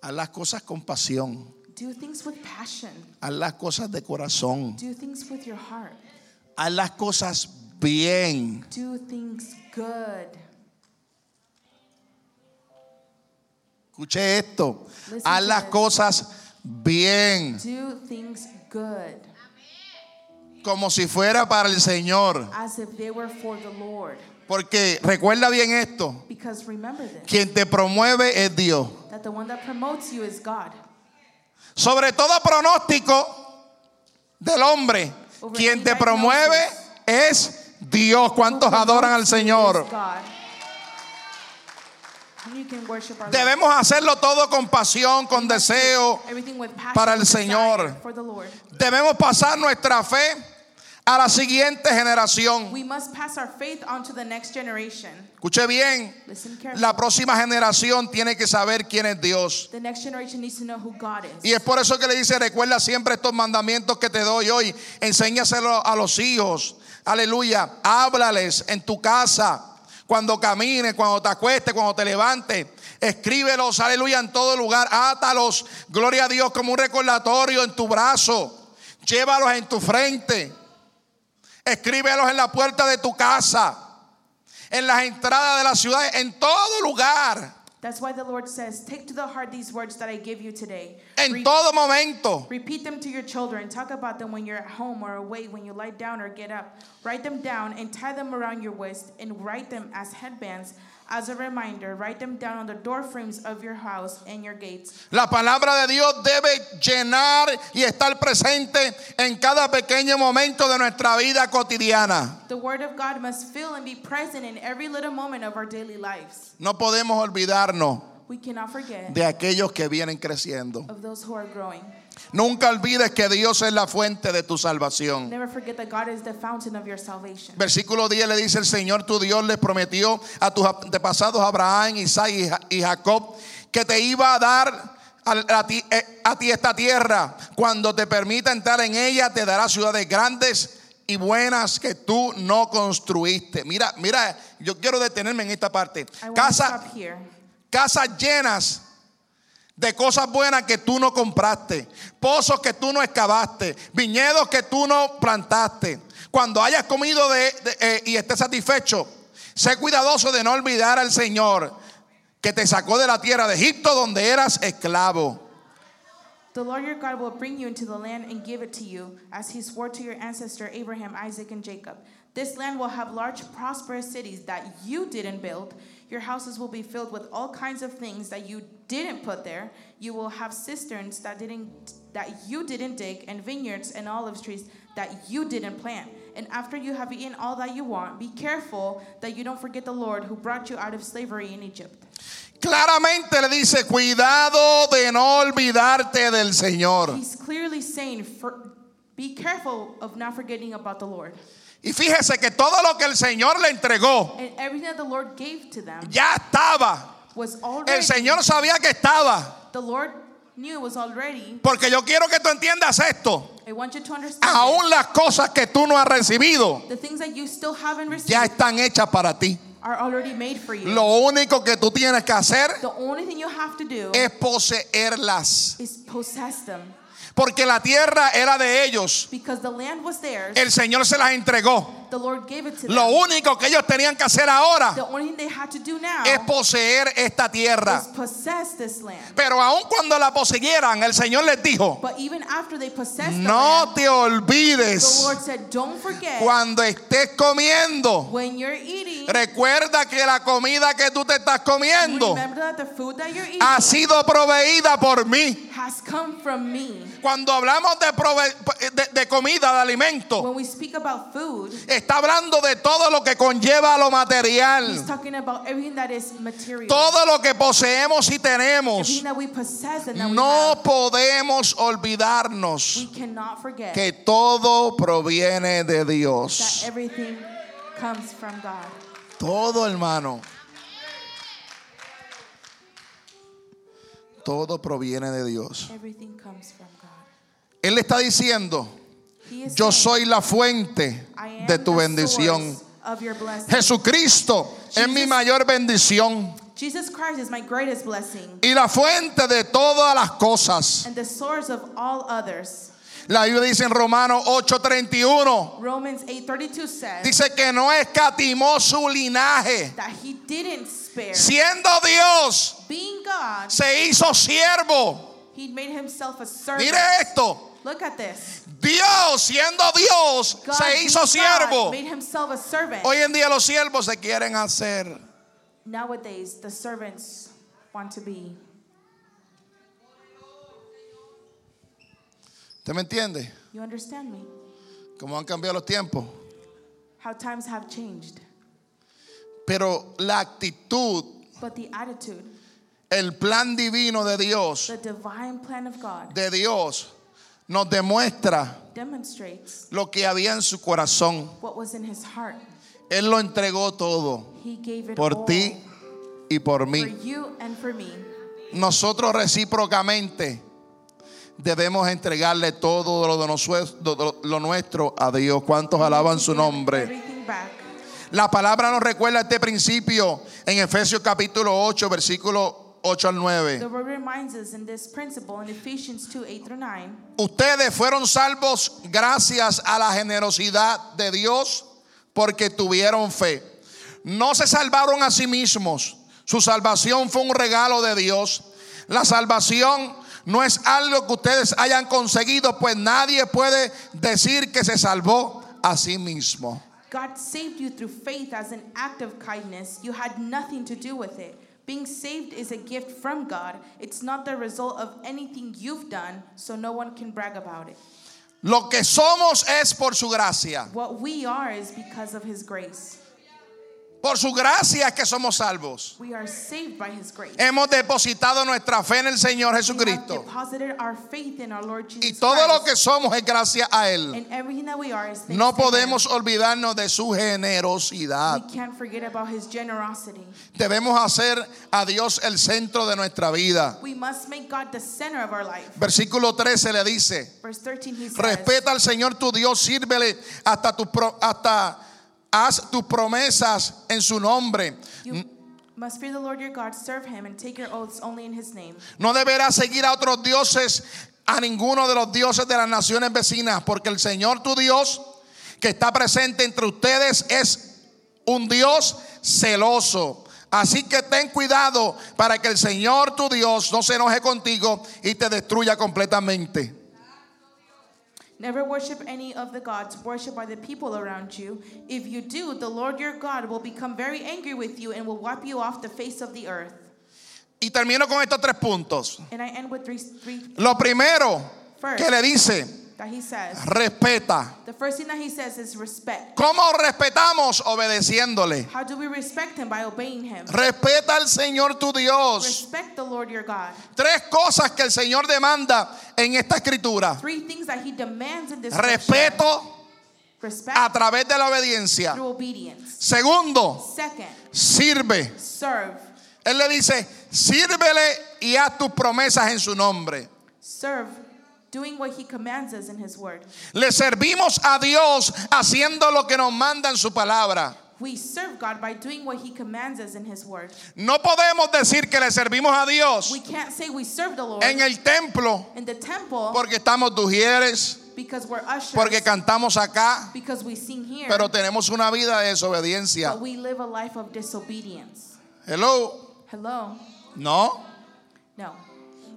Speaker 2: Haz las cosas con pasión,
Speaker 3: Do things with passion.
Speaker 2: haz las cosas de corazón,
Speaker 3: Do things with your heart.
Speaker 2: haz las cosas bien.
Speaker 3: Do things good.
Speaker 2: Escuche esto,
Speaker 3: Listen
Speaker 2: haz las
Speaker 3: this.
Speaker 2: cosas bien,
Speaker 3: Do things good.
Speaker 2: Como si fuera para el Señor.
Speaker 3: As if they were for the Lord.
Speaker 2: Porque recuerda bien esto,
Speaker 3: Because remember this
Speaker 2: quien te promueve es Dios.
Speaker 3: that the one that promotes you is God.
Speaker 2: Sobre todo pronóstico del hombre,
Speaker 3: Over
Speaker 2: quien te promueve es Dios. ¿Cuántos adoran al Señor? Debemos hacerlo todo con pasión, con deseo. Para el Señor. Debemos pasar nuestra fe a la siguiente generación.
Speaker 3: We must pass our faith on to the next generation.
Speaker 2: Escuche bien, la próxima generación tiene que saber quién es Dios.
Speaker 3: the next generation needs to know who God is.
Speaker 2: Y es por eso que le dice, recuerda siempre estos mandamientos que te doy hoy. Enséñaselo a los hijos. Aleluya. Háblales en tu casa. Cuando camines, cuando te acuestes, cuando te levantes. Escríbelos, aleluya, en todo lugar. Átalos, gloria a Dios, como un recordatorio en tu brazo. Llévalos en tu frente. Escríbelos en la puerta de tu casa. En las entradas de la ciudad, en todo lugar.
Speaker 3: That's why the Lord says, Take to the heart these words that I give you today.
Speaker 2: En
Speaker 3: Re-
Speaker 2: todo momento.
Speaker 3: Repeat them to your children. Talk about them when you're at home or away, when you lie down or get up. Write them down and tie them around your waist and write them as headbands. As a reminder, write them down on the door frames of your house and your gates.
Speaker 2: La palabra de Dios debe llenar y estar presente en cada pequeño momento de nuestra vida cotidiana.
Speaker 3: The word of God must fill and be present in every little moment of our daily lives.
Speaker 2: No podemos olvidarnos de aquellos que vienen creciendo.
Speaker 3: of those who are growing.
Speaker 2: Nunca olvides que Dios es la fuente de tu salvación.
Speaker 3: Never forget that God is the fountain of your salvation.
Speaker 2: Versículo 10 le dice el Señor tu Dios les prometió a tus antepasados Abraham, Isaac y Ja- y Jacob que te iba a dar a, ti, eh, a ti esta tierra. Cuando te permita entrar en ella te dará ciudades grandes y buenas que tú no construiste. Mira, mira, yo quiero detenerme en esta parte. Casa. Casas llenas de cosas buenas que tú no compraste, pozos que tú no excavaste, viñedos que tú no plantaste. Cuando hayas comido de, de- eh, y estés satisfecho, sé cuidadoso de no olvidar al Señor que te sacó de la tierra de Egipto donde eras esclavo.
Speaker 3: The Lord your God will bring you into the land and give it to you, as he swore to your ancestor Abraham, Isaac, and Jacob. This land will have large, prosperous cities that you didn't build. Your houses will be filled with all kinds of things that you didn't put there. You will have cisterns that didn't that you didn't dig, and vineyards and olive trees that you didn't plant. And after you have eaten all that you want, be careful that you don't forget the Lord who brought you out of slavery in Egypt.
Speaker 2: Claramente le dice, cuidado de no olvidarte del Señor.
Speaker 3: He's clearly saying, for, be careful of not forgetting about the Lord.
Speaker 2: Y fíjese que todo lo que el Señor le entregó
Speaker 3: And everything that the Lord gave to them
Speaker 2: ya estaba.
Speaker 3: was already.
Speaker 2: El Señor sabía que estaba.
Speaker 3: The Lord knew it was already.
Speaker 2: Porque yo quiero que tú entiendas esto. Aún las cosas que tú no has recibido ya están hechas para ti.
Speaker 3: are already made for you.
Speaker 2: Lo único que tú tienes que hacer es poseerlas. Porque la tierra era de ellos.
Speaker 3: Because the land was theirs.
Speaker 2: El Señor se las entregó.
Speaker 3: The Lord gave it to them.
Speaker 2: Lo único que ellos tenían que hacer ahora es poseer esta tierra. Pero aun cuando la poseyeran, el Señor les dijo,
Speaker 3: But even after they possessed the
Speaker 2: no
Speaker 3: land,
Speaker 2: te
Speaker 3: the
Speaker 2: olvides
Speaker 3: Lord said, Don't forget
Speaker 2: cuando estés comiendo.
Speaker 3: when you're eating,
Speaker 2: Recuerda que la comida que tú te estás comiendo
Speaker 3: remember that the food that you're eating
Speaker 2: ha sido proveída por mí. Cuando hablamos de, prove- de, de comida, de alimento,
Speaker 3: When we speak about food,
Speaker 2: está hablando de todo lo que conlleva lo
Speaker 3: He's
Speaker 2: material.
Speaker 3: talking about everything that is material.
Speaker 2: Todo lo que poseemos y tenemos.
Speaker 3: that we possess and that we
Speaker 2: No
Speaker 3: have.
Speaker 2: podemos olvidarnos
Speaker 3: We cannot forget
Speaker 2: que todo proviene de
Speaker 3: that
Speaker 2: Dios.
Speaker 3: everything comes from God.
Speaker 2: Todo, hermano. Todo proviene de Dios.
Speaker 3: Everything comes from.
Speaker 2: Él está diciendo, yo soy la fuente de tu bendición. Jesucristo es mi mayor bendición
Speaker 3: Jesus Christ is my greatest blessing
Speaker 2: y la fuente de todas las cosas.
Speaker 3: and the source of all others.
Speaker 2: La Biblia dice en Romanos 8:31,
Speaker 3: Romans 8:32 says
Speaker 2: dice que no escatimó su linaje.
Speaker 3: that he didn't spare.
Speaker 2: Siendo Dios,
Speaker 3: Being God,
Speaker 2: se hizo siervo.
Speaker 3: he made himself a servant.
Speaker 2: Mire esto.
Speaker 3: Look at this.
Speaker 2: Dios, siendo Dios,
Speaker 3: God,
Speaker 2: se hizo
Speaker 3: God,
Speaker 2: siervo.
Speaker 3: made himself a servant.
Speaker 2: Hoy en día los siervos se quieren hacer.
Speaker 3: Nowadays, the servants want to be.
Speaker 2: ¿Usted me entiende?
Speaker 3: You understand me?
Speaker 2: Cómo han cambiado los tiempos.
Speaker 3: How times have changed.
Speaker 2: Pero la actitud,
Speaker 3: But the attitude,
Speaker 2: el plan divino de Dios,
Speaker 3: the divine plan of God,
Speaker 2: de Dios, nos demuestra lo que había en su corazón. Él lo entregó todo por ti y por mí. Nosotros recíprocamente debemos entregarle todo lo, de nosue- lo nuestro a Dios. ¿Cuántos alaban su nombre? La palabra nos recuerda este principio en Efesios capítulo 8, versículo 8 al 9.
Speaker 3: The word reminds us in this principle in Ephesians 2 8 through 9.
Speaker 2: Ustedes fueron salvos gracias a la generosidad de Dios porque tuvieron fe. No se salvaron a sí mismos. Su salvación fue un regalo de Dios. La salvación no es algo que ustedes hayan conseguido, pues nadie puede decir que se salvó a sí mismo.
Speaker 3: God saved you through faith as an act of kindness. You had nothing to do with it. Being saved is a gift from God. It's not the result of anything you've done, so no one can brag about it.
Speaker 2: Lo que somos es por su gracia.
Speaker 3: What we are is because of His grace.
Speaker 2: Por su gracia es que somos salvos.
Speaker 3: We are saved by His grace.
Speaker 2: Hemos depositado nuestra fe en el Señor
Speaker 3: We have
Speaker 2: Jesucristo.
Speaker 3: deposited our faith in our Lord Jesus
Speaker 2: Y todo lo que somos es gracias a Él.
Speaker 3: And everything that we are is
Speaker 2: No podemos olvidarnos de su generosidad.
Speaker 3: We can't forget about His generosity.
Speaker 2: Debemos hacer a Dios el centro de nuestra vida.
Speaker 3: We must make God the center of our life.
Speaker 2: Versículo 13 le dice,
Speaker 3: Verse 13, He says,
Speaker 2: respeta al Señor tu Dios, sírvele hasta tus pro- hasta haz tus promesas en su nombre.
Speaker 3: You must fear the Lord your God, serve him, and take your oaths only in his name.
Speaker 2: No deberás seguir a otros dioses, a ninguno de los dioses de las naciones vecinas, porque el Señor tu Dios, que está presente entre ustedes, es un Dios celoso. Así que ten cuidado para que el Señor tu Dios no se enoje contigo y te destruya completamente.
Speaker 3: Never worship any of the gods worshipped by the people around you. If you do, the Lord your God will become very angry with you and will wipe you off the face of the earth.
Speaker 2: Y termino con estos tres puntos.
Speaker 3: And I end with three, three
Speaker 2: Lo primero que le dice,
Speaker 3: that he says.
Speaker 2: respeta.
Speaker 3: The first thing that he says is respect.
Speaker 2: ¿Cómo respetamos? Obedeciéndole.
Speaker 3: How do we respect him? By obeying him.
Speaker 2: Respeta al Señor tu Dios.
Speaker 3: Respect the Lord your God.
Speaker 2: Tres cosas que el Señor demanda en esta escritura.
Speaker 3: Three things that he demands in this scripture.
Speaker 2: Respeto
Speaker 3: Respect
Speaker 2: a través de la obediencia. Segundo,
Speaker 3: Second,
Speaker 2: sirve.
Speaker 3: serve.
Speaker 2: Él le dice, sírvele y haz tus promesas en su nombre.
Speaker 3: Serve, doing what he commands us in his word.
Speaker 2: Le servimos a Dios haciendo lo que nos manda en su palabra.
Speaker 3: We serve God by doing what He commands us in His Word.
Speaker 2: No podemos decir que le servimos a Dios
Speaker 3: We can't say we serve the Lord
Speaker 2: en el templo
Speaker 3: in the temple
Speaker 2: porque estamos dujieres,
Speaker 3: because we're ushers,
Speaker 2: porque cantamos acá,
Speaker 3: because we sing here,
Speaker 2: pero tenemos una vida de desobediencia.
Speaker 3: but we live a life of disobedience.
Speaker 2: Hello.
Speaker 3: Hello?
Speaker 2: No,
Speaker 3: No.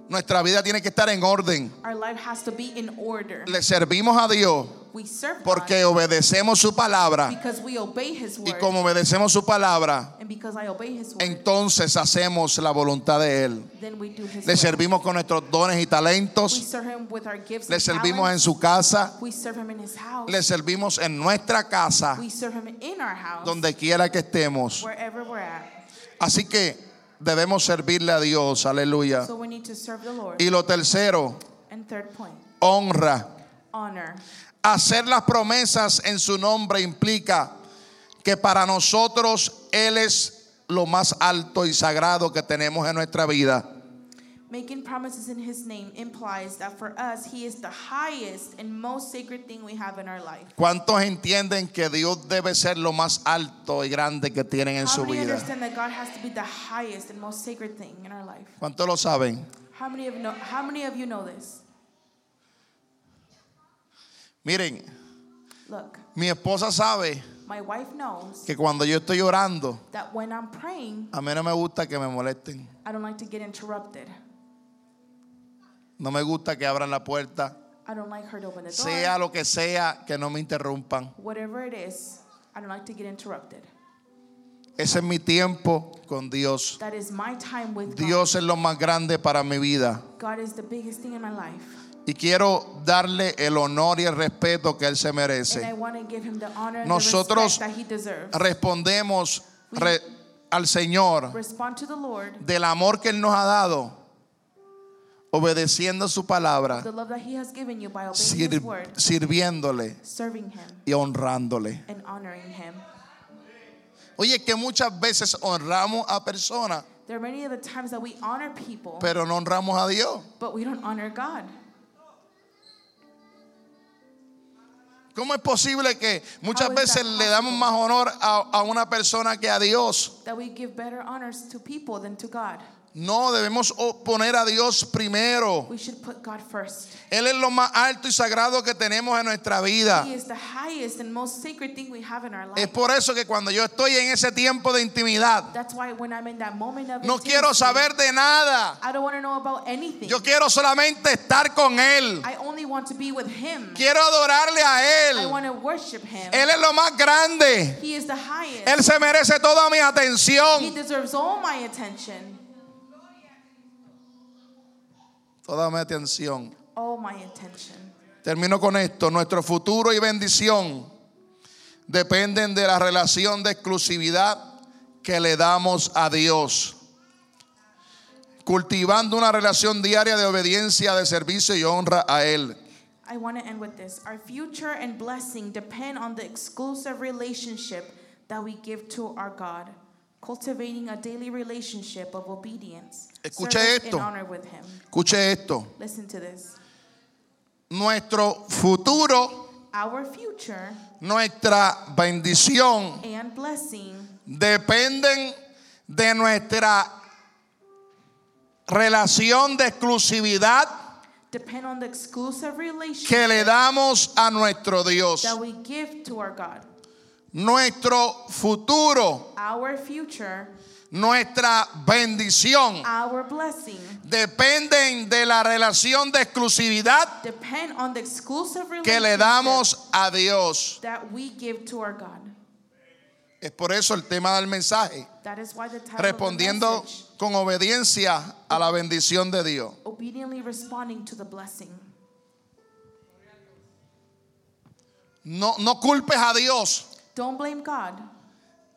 Speaker 2: Nuestra vida tiene que estar en orden.
Speaker 3: Our life has to be in order.
Speaker 2: Le servimos a Dios
Speaker 3: We serve
Speaker 2: porque obedecemos su palabra
Speaker 3: because we obey His
Speaker 2: y como obedecemos su palabra,
Speaker 3: and because I obey His Word,
Speaker 2: entonces hacemos la voluntad de Él.
Speaker 3: then we do His
Speaker 2: Le servimos con nuestros dones y
Speaker 3: We
Speaker 2: talentos,
Speaker 3: serve Him with our gifts
Speaker 2: le servimos en su casa,
Speaker 3: We serve Him in His house.
Speaker 2: le servimos en nuestra casa, donde quiera que estemos.
Speaker 3: wherever we're at.
Speaker 2: Así que debemos servirle a Dios, aleluya.
Speaker 3: So we need to serve the Lord.
Speaker 2: Y lo tercero,
Speaker 3: and third point,
Speaker 2: honra.
Speaker 3: honor.
Speaker 2: Hacer las promesas en su nombre implica que para nosotros Él es lo más alto y sagrado que tenemos en nuestra vida.
Speaker 3: Making promises in His name implies that for us, He is the highest and most sacred thing we have in our life.
Speaker 2: ¿Cuántos entienden que Dios debe ser lo más alto y grande que tienen en
Speaker 3: How
Speaker 2: su
Speaker 3: many
Speaker 2: vida?
Speaker 3: understand that God has to be the highest and most sacred thing in our life?
Speaker 2: ¿Cuántos lo saben?
Speaker 3: How many of know, how many of you know this?
Speaker 2: Miren,
Speaker 3: Look,
Speaker 2: mi esposa sabe
Speaker 3: my wife knows
Speaker 2: que cuando yo estoy orando,
Speaker 3: that when I'm praying,
Speaker 2: a mí no me gusta que me molesten.
Speaker 3: I don't like to get interrupted.
Speaker 2: No me gusta que abran la puerta.
Speaker 3: I don't like her to open the door.
Speaker 2: Sea lo que sea, que no me interrumpan.
Speaker 3: Whatever it is, I don't like to get interrupted.
Speaker 2: Ese es mi tiempo con Dios.
Speaker 3: That is my time with
Speaker 2: Dios es lo más grande para mi vida.
Speaker 3: God. God is the biggest thing in my life.
Speaker 2: Y quiero darle el honor y el respeto que Él se
Speaker 3: And I
Speaker 2: merece.
Speaker 3: want to give him the honor and
Speaker 2: Nosotros. Respondemos re- al Señor
Speaker 3: Respond to the Lord,
Speaker 2: del amor que Él nos ha dado, obedeciendo su palabra,
Speaker 3: the love that he has given you by obeying
Speaker 2: sir-
Speaker 3: his word,
Speaker 2: sirviéndole
Speaker 3: serving him,
Speaker 2: y honrándole.
Speaker 3: and honoring him.
Speaker 2: Oye, que muchas veces honramos a personas,
Speaker 3: There are many of the times that we honor people,
Speaker 2: pero no honramos a Dios.
Speaker 3: but we don't honor God.
Speaker 2: ¿Cómo es posible que muchas
Speaker 3: How is
Speaker 2: veces
Speaker 3: that
Speaker 2: le damos más honor a, a una persona que a Dios?
Speaker 3: That we give better honors to people than to God.
Speaker 2: No, debemos poner a Dios primero.
Speaker 3: We should put God first.
Speaker 2: Él es lo más alto y sagrado que tenemos en nuestra vida.
Speaker 3: He is the highest and most sacred thing we have in our
Speaker 2: Es
Speaker 3: life.
Speaker 2: por eso que cuando yo estoy en ese tiempo de intimidad,
Speaker 3: That's why when I'm in that moment of
Speaker 2: no quiero saber de nada.
Speaker 3: I don't want to know about anything.
Speaker 2: Yo quiero solamente estar con Él.
Speaker 3: I only want to be with Him.
Speaker 2: Quiero adorarle a
Speaker 3: I
Speaker 2: Él.
Speaker 3: want to worship Him.
Speaker 2: Él es lo más grande.
Speaker 3: He is the highest.
Speaker 2: Él se merece toda mi
Speaker 3: He
Speaker 2: atención.
Speaker 3: deserves all my attention.
Speaker 2: Toda mi atención.
Speaker 3: All my attention.
Speaker 2: Termino con esto. Nuestro futuro y bendición dependen de la relación de exclusividad que le damos a Dios. Cultivando una relación diaria de obediencia, de servicio y honra a Él.
Speaker 3: I want to end with this. Our future and blessing depend on the exclusive relationship that we give to our God. Cultivating a daily relationship of obedience.
Speaker 2: Escuche esto.
Speaker 3: And honor with Him.
Speaker 2: Escuche esto.
Speaker 3: Listen to this.
Speaker 2: Nuestro futuro,
Speaker 3: Our future
Speaker 2: nuestra bendición
Speaker 3: and blessing
Speaker 2: dependen de nuestra relación de exclusividad
Speaker 3: depend on the exclusive relationship
Speaker 2: que le damos a nuestro Dios.
Speaker 3: that we give to our God.
Speaker 2: Nuestro futuro,
Speaker 3: Our future,
Speaker 2: nuestra bendición
Speaker 3: our blessing
Speaker 2: dependen de la relación de exclusividad
Speaker 3: depend on the exclusive
Speaker 2: que le damos a Dios.
Speaker 3: that we give to our God.
Speaker 2: Es por eso el tema del mensaje,
Speaker 3: That is why the title
Speaker 2: respondiendo
Speaker 3: of the message,
Speaker 2: con obediencia a la bendición de Dios.
Speaker 3: obediently responding to the blessing.
Speaker 2: No, no culpes a Dios
Speaker 3: Don't blame God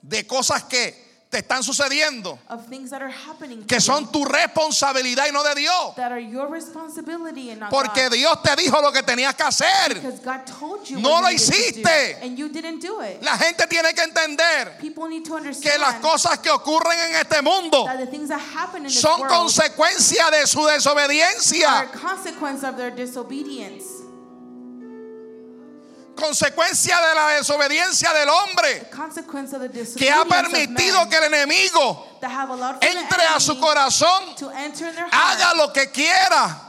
Speaker 2: de cosas que te están sucediendo,
Speaker 3: of things that are happening to
Speaker 2: que son tu responsabilidad y no de Dios.
Speaker 3: that are your responsibility and not
Speaker 2: Porque. Dios te dijo lo que tenías que hacer.
Speaker 3: Because God told you
Speaker 2: No lo hiciste.
Speaker 3: and you didn't do it.
Speaker 2: La gente tiene que entender
Speaker 3: People need to
Speaker 2: que las cosas que ocurren en este mundo son consecuencia de su desobediencia. Consecuencia de la desobediencia del hombre que ha permitido que el enemigo entre a su corazón, haga lo que quiera.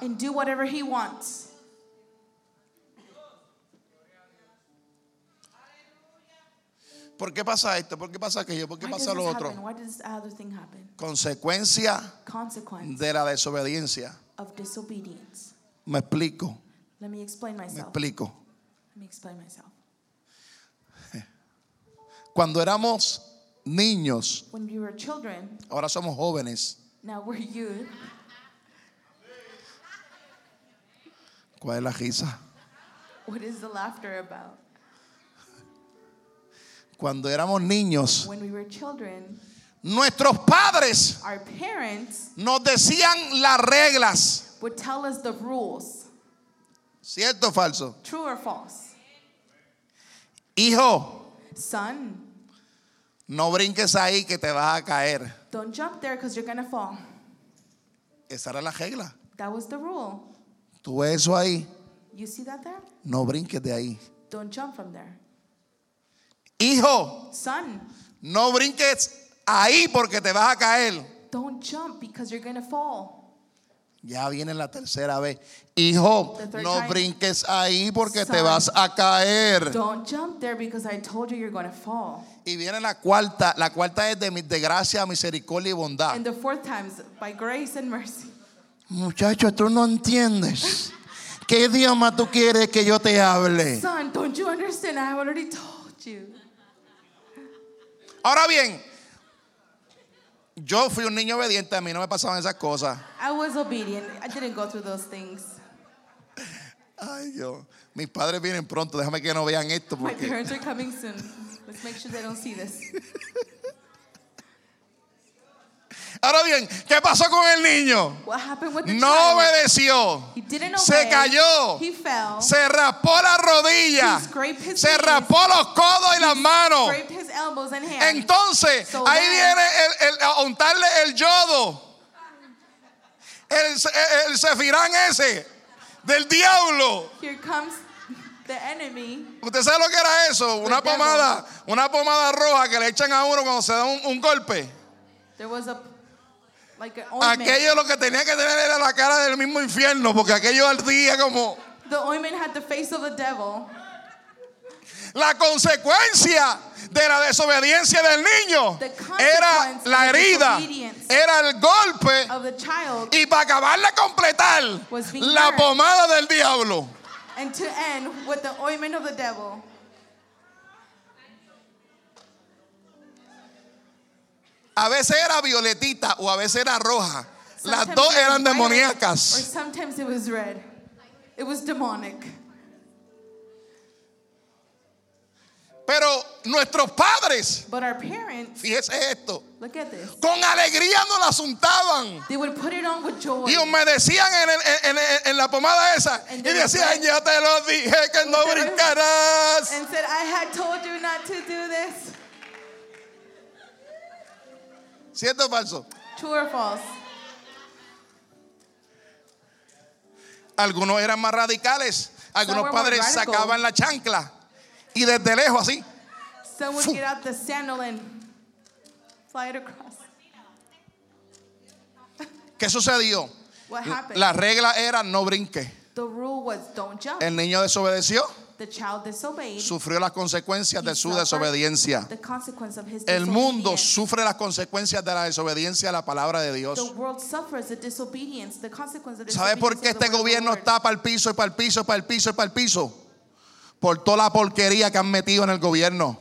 Speaker 2: ¿Por qué pasa esto? ¿Por qué pasa aquello? ¿Por qué pasa lo otro? Consecuencia de la desobediencia. Me explico,
Speaker 3: Let me explain
Speaker 2: me
Speaker 3: myself.
Speaker 2: explico.
Speaker 3: Let me explain myself.
Speaker 2: Cuando éramos niños,
Speaker 3: When we were children,
Speaker 2: ahora somos jóvenes.
Speaker 3: now we're youth.
Speaker 2: ¿Cuál es la risa?
Speaker 3: What is the laughter about?
Speaker 2: Cuando éramos niños,
Speaker 3: When we were children,
Speaker 2: nuestros padres
Speaker 3: our parents
Speaker 2: nos decían las reglas.
Speaker 3: would tell us the rules.
Speaker 2: ¿Cierto o falso?
Speaker 3: True or false?
Speaker 2: Hijo,
Speaker 3: Son,
Speaker 2: no brinques ahí que te vas a caer.
Speaker 3: don't jump there because you're going to fall.
Speaker 2: Esa era la regla.
Speaker 3: That was the rule.
Speaker 2: Tú ves eso ahí,
Speaker 3: You see that there?
Speaker 2: no brinques de ahí.
Speaker 3: Don't jump from there.
Speaker 2: Hijo,
Speaker 3: Son,
Speaker 2: no brinques ahí porque te vas a caer.
Speaker 3: don't jump because you're going to fall.
Speaker 2: Ya viene la tercera vez. Hijo, no
Speaker 3: time.
Speaker 2: brinques ahí porque te
Speaker 3: Son.
Speaker 2: vas a caer.
Speaker 3: Don't jump there because I told you you're going to fall.
Speaker 2: Y viene la cuarta. La cuarta es de, de gracia, misericordia y bondad.
Speaker 3: And the fourth time is by grace and mercy.
Speaker 2: Muchacho, tú no entiendes. ¿Qué idioma tú quieres que yo te hable?
Speaker 3: Son, don't you understand? I already told you.
Speaker 2: Ahora bien, yo fui un niño obediente, a mí no me pasaban esas cosas.
Speaker 3: I was obedient. I didn't go through those things.
Speaker 2: Ay, Dios. Mis padres vienen pronto, déjame que no vean esto
Speaker 3: My
Speaker 2: porque
Speaker 3: parents are coming soon. Let's make sure they don't see this.
Speaker 2: Ahora bien, ¿qué pasó con el niño? No obedeció. Se cayó. Se raspó la rodilla. Se raspó los codos y las manos. Entonces, ahí viene el, el- a untarle el yodo. El, el, cefirán ese del diablo.
Speaker 3: Here comes the enemy.
Speaker 2: ¿Usted sabe lo que era eso? Una pomada, una pomada roja que le echan a uno cuando se da un, un golpe.
Speaker 3: There was a like.
Speaker 2: Aquello lo que tenía que tener era la cara del mismo infierno, porque aquello ardía como
Speaker 3: The ointment had the face of the devil.
Speaker 2: la consecuencia de la desobediencia del niño. Era la herida, era el golpe
Speaker 3: of the child
Speaker 2: y para acabar de completar la pomada del diablo.
Speaker 3: and to end with the ointment of the devil.
Speaker 2: A veces era violetita o a veces era roja. Las
Speaker 3: Sometimes
Speaker 2: dos eran
Speaker 3: violet, Or
Speaker 2: demoníacas.
Speaker 3: sometimes it was red. It was demonic.
Speaker 2: Pero nuestros padres,
Speaker 3: But our parents,
Speaker 2: fíjese esto,
Speaker 3: look at this.
Speaker 2: con alegría nos las untaban.
Speaker 3: They would put it on with joy.
Speaker 2: Y humedecían en, el- en- en- en la pomada esa. Y
Speaker 3: And would
Speaker 2: decían, ya te lo dije que no brincarás.
Speaker 3: and said, I had told you not to do this.
Speaker 2: ¿Cierto o falso?
Speaker 3: True or false?
Speaker 2: Algunos eran más radicales. Algunos padres sacaban la chancla. Y desde lejos así.
Speaker 3: Some would get out the sandal and fly it across.
Speaker 2: ¿Qué sucedió?
Speaker 3: What happened?
Speaker 2: La regla era no brinque.
Speaker 3: the rule was don't jump.
Speaker 2: El niño desobedeció. Sufrió las consecuencias de su desobediencia. El mundo sufre las consecuencias de la desobediencia a la palabra de Dios. ¿Sabe por qué este gobierno está para el piso y para el piso y para el piso y para el piso? Por toda la porquería que han metido en el gobierno.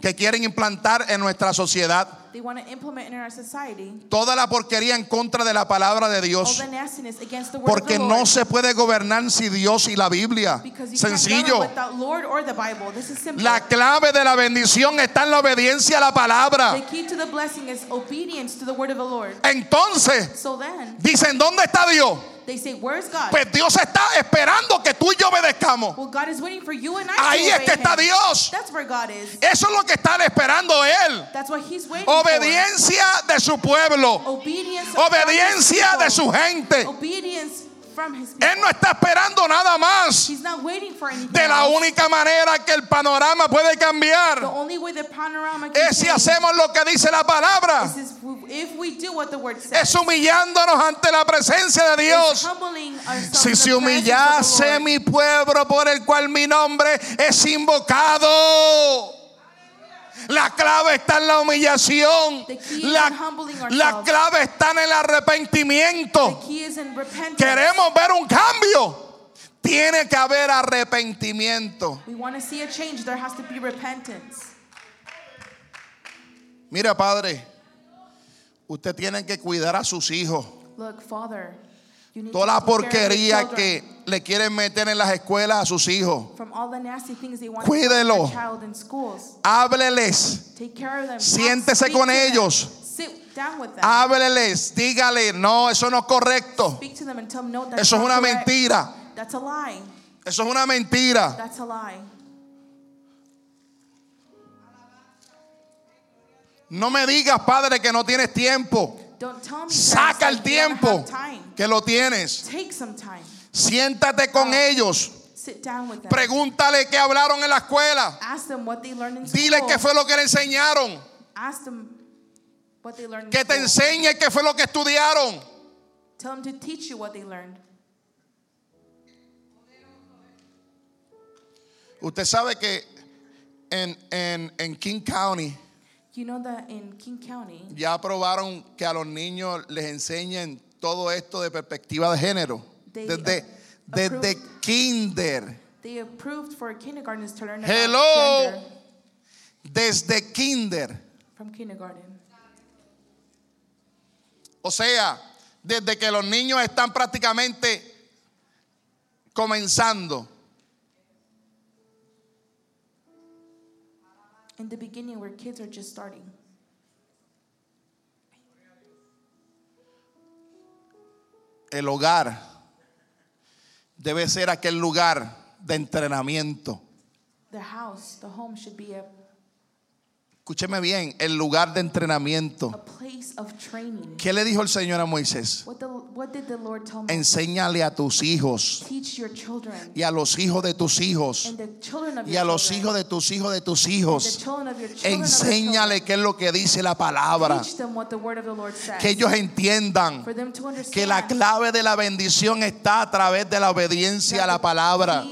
Speaker 2: Que quieren implantar en nuestra sociedad.
Speaker 3: They want to implement in our society
Speaker 2: Toda la porquería en contra de la palabra de
Speaker 3: all
Speaker 2: Dios.
Speaker 3: the nastiness against the word
Speaker 2: Porque
Speaker 3: of the
Speaker 2: no se puede gobernar sin Dios y la Biblia.
Speaker 3: because you can't
Speaker 2: Sencillo.
Speaker 3: without Lord or the Bible. This is simple.
Speaker 2: La clave de la bendición está en la obediencia a la palabra.
Speaker 3: the key to the blessing is obedience to the word of the Lord.
Speaker 2: Entonces,
Speaker 3: So then
Speaker 2: dicen, ¿dónde está Dios?
Speaker 3: They say, Where's God?
Speaker 2: Pues Dios está esperando que tú y yo obedezcamos.
Speaker 3: well, God is waiting for you and I
Speaker 2: Ahí es que está
Speaker 3: him.
Speaker 2: Dios.
Speaker 3: That's where God is.
Speaker 2: Eso es lo que está esperando Él.
Speaker 3: That's what He's waiting
Speaker 2: Obediencia de su pueblo.
Speaker 3: for. Obedience.
Speaker 2: Obediencia de su gente.
Speaker 3: Obedience from his people.
Speaker 2: Él no está esperando nada más.
Speaker 3: He's not waiting for anything.
Speaker 2: De la única manera que el panorama puede
Speaker 3: The
Speaker 2: cambiar
Speaker 3: only way the panorama can
Speaker 2: es si hacemos lo que dice la palabra.
Speaker 3: If we do what the word says.
Speaker 2: Es humillándonos ante la presencia de Dios. Si se humillase mi pueblo por el cual mi nombre es invocado. La clave está en la humillación. La, clave está en el arrepentimiento. Queremos ver un cambio. Tiene que haber arrepentimiento.
Speaker 3: We want to see a change. There has to be repentance.
Speaker 2: Mira, padre, usted tiene que cuidar a sus hijos.
Speaker 3: Look, Father, you need
Speaker 2: Toda la
Speaker 3: to
Speaker 2: porquería que le quieren meter en las escuelas a sus hijos. Cuídelo. Hábleles.
Speaker 3: Take care of them.
Speaker 2: Siéntese con ellos. Hábleles, dígale, no, eso no es correcto.
Speaker 3: Them them no,
Speaker 2: Eso es una mentira. Eso es una mentira. No me digas, padre, que no tienes tiempo.
Speaker 3: Don't tell me
Speaker 2: Saca el tiempo que lo tienes.
Speaker 3: Take some time.
Speaker 2: Siéntate con ellos.
Speaker 3: Sit down with them.
Speaker 2: Pregúntale qué hablaron en la escuela.
Speaker 3: Ask them what they learned in
Speaker 2: Dile
Speaker 3: school.
Speaker 2: qué fue lo que le enseñaron.
Speaker 3: Ask them what they learned
Speaker 2: Que te enseñe qué fue lo que estudiaron.
Speaker 3: Tell them to teach you what they learned.
Speaker 2: Usted sabe que en, en, en King County
Speaker 3: You know that in King County,
Speaker 2: ya aprobaron que a los niños les enseñen todo esto de perspectiva de género.
Speaker 3: They,
Speaker 2: Desde, desde
Speaker 3: approved-
Speaker 2: kinder.
Speaker 3: they approved for kindergartens to learn
Speaker 2: Hello.
Speaker 3: gender
Speaker 2: Desde kinder.
Speaker 3: from kindergarten.
Speaker 2: O sea, desde que los niños están prácticamente comenzando.
Speaker 3: In the beginning, where kids are just starting.
Speaker 2: El hogar debe ser aquel lugar de entrenamiento.
Speaker 3: The house, the home should be a,
Speaker 2: Escúcheme bien, el lugar de entrenamiento.
Speaker 3: a place of training.
Speaker 2: ¿Qué le dijo el Señor a Moisés?
Speaker 3: What, the, what did the Lord tell me?
Speaker 2: Enséñale a tus hijos
Speaker 3: Teach your children
Speaker 2: y a los hijos de tus hijos
Speaker 3: and the children of
Speaker 2: y a los hijos de tus hijos de tus hijos. Enséñale qué es lo que dice la palabra.
Speaker 3: children. Teach them what the word of the Lord says.
Speaker 2: Que ellos entiendan que la clave de la bendición está a través de la obediencia a la palabra.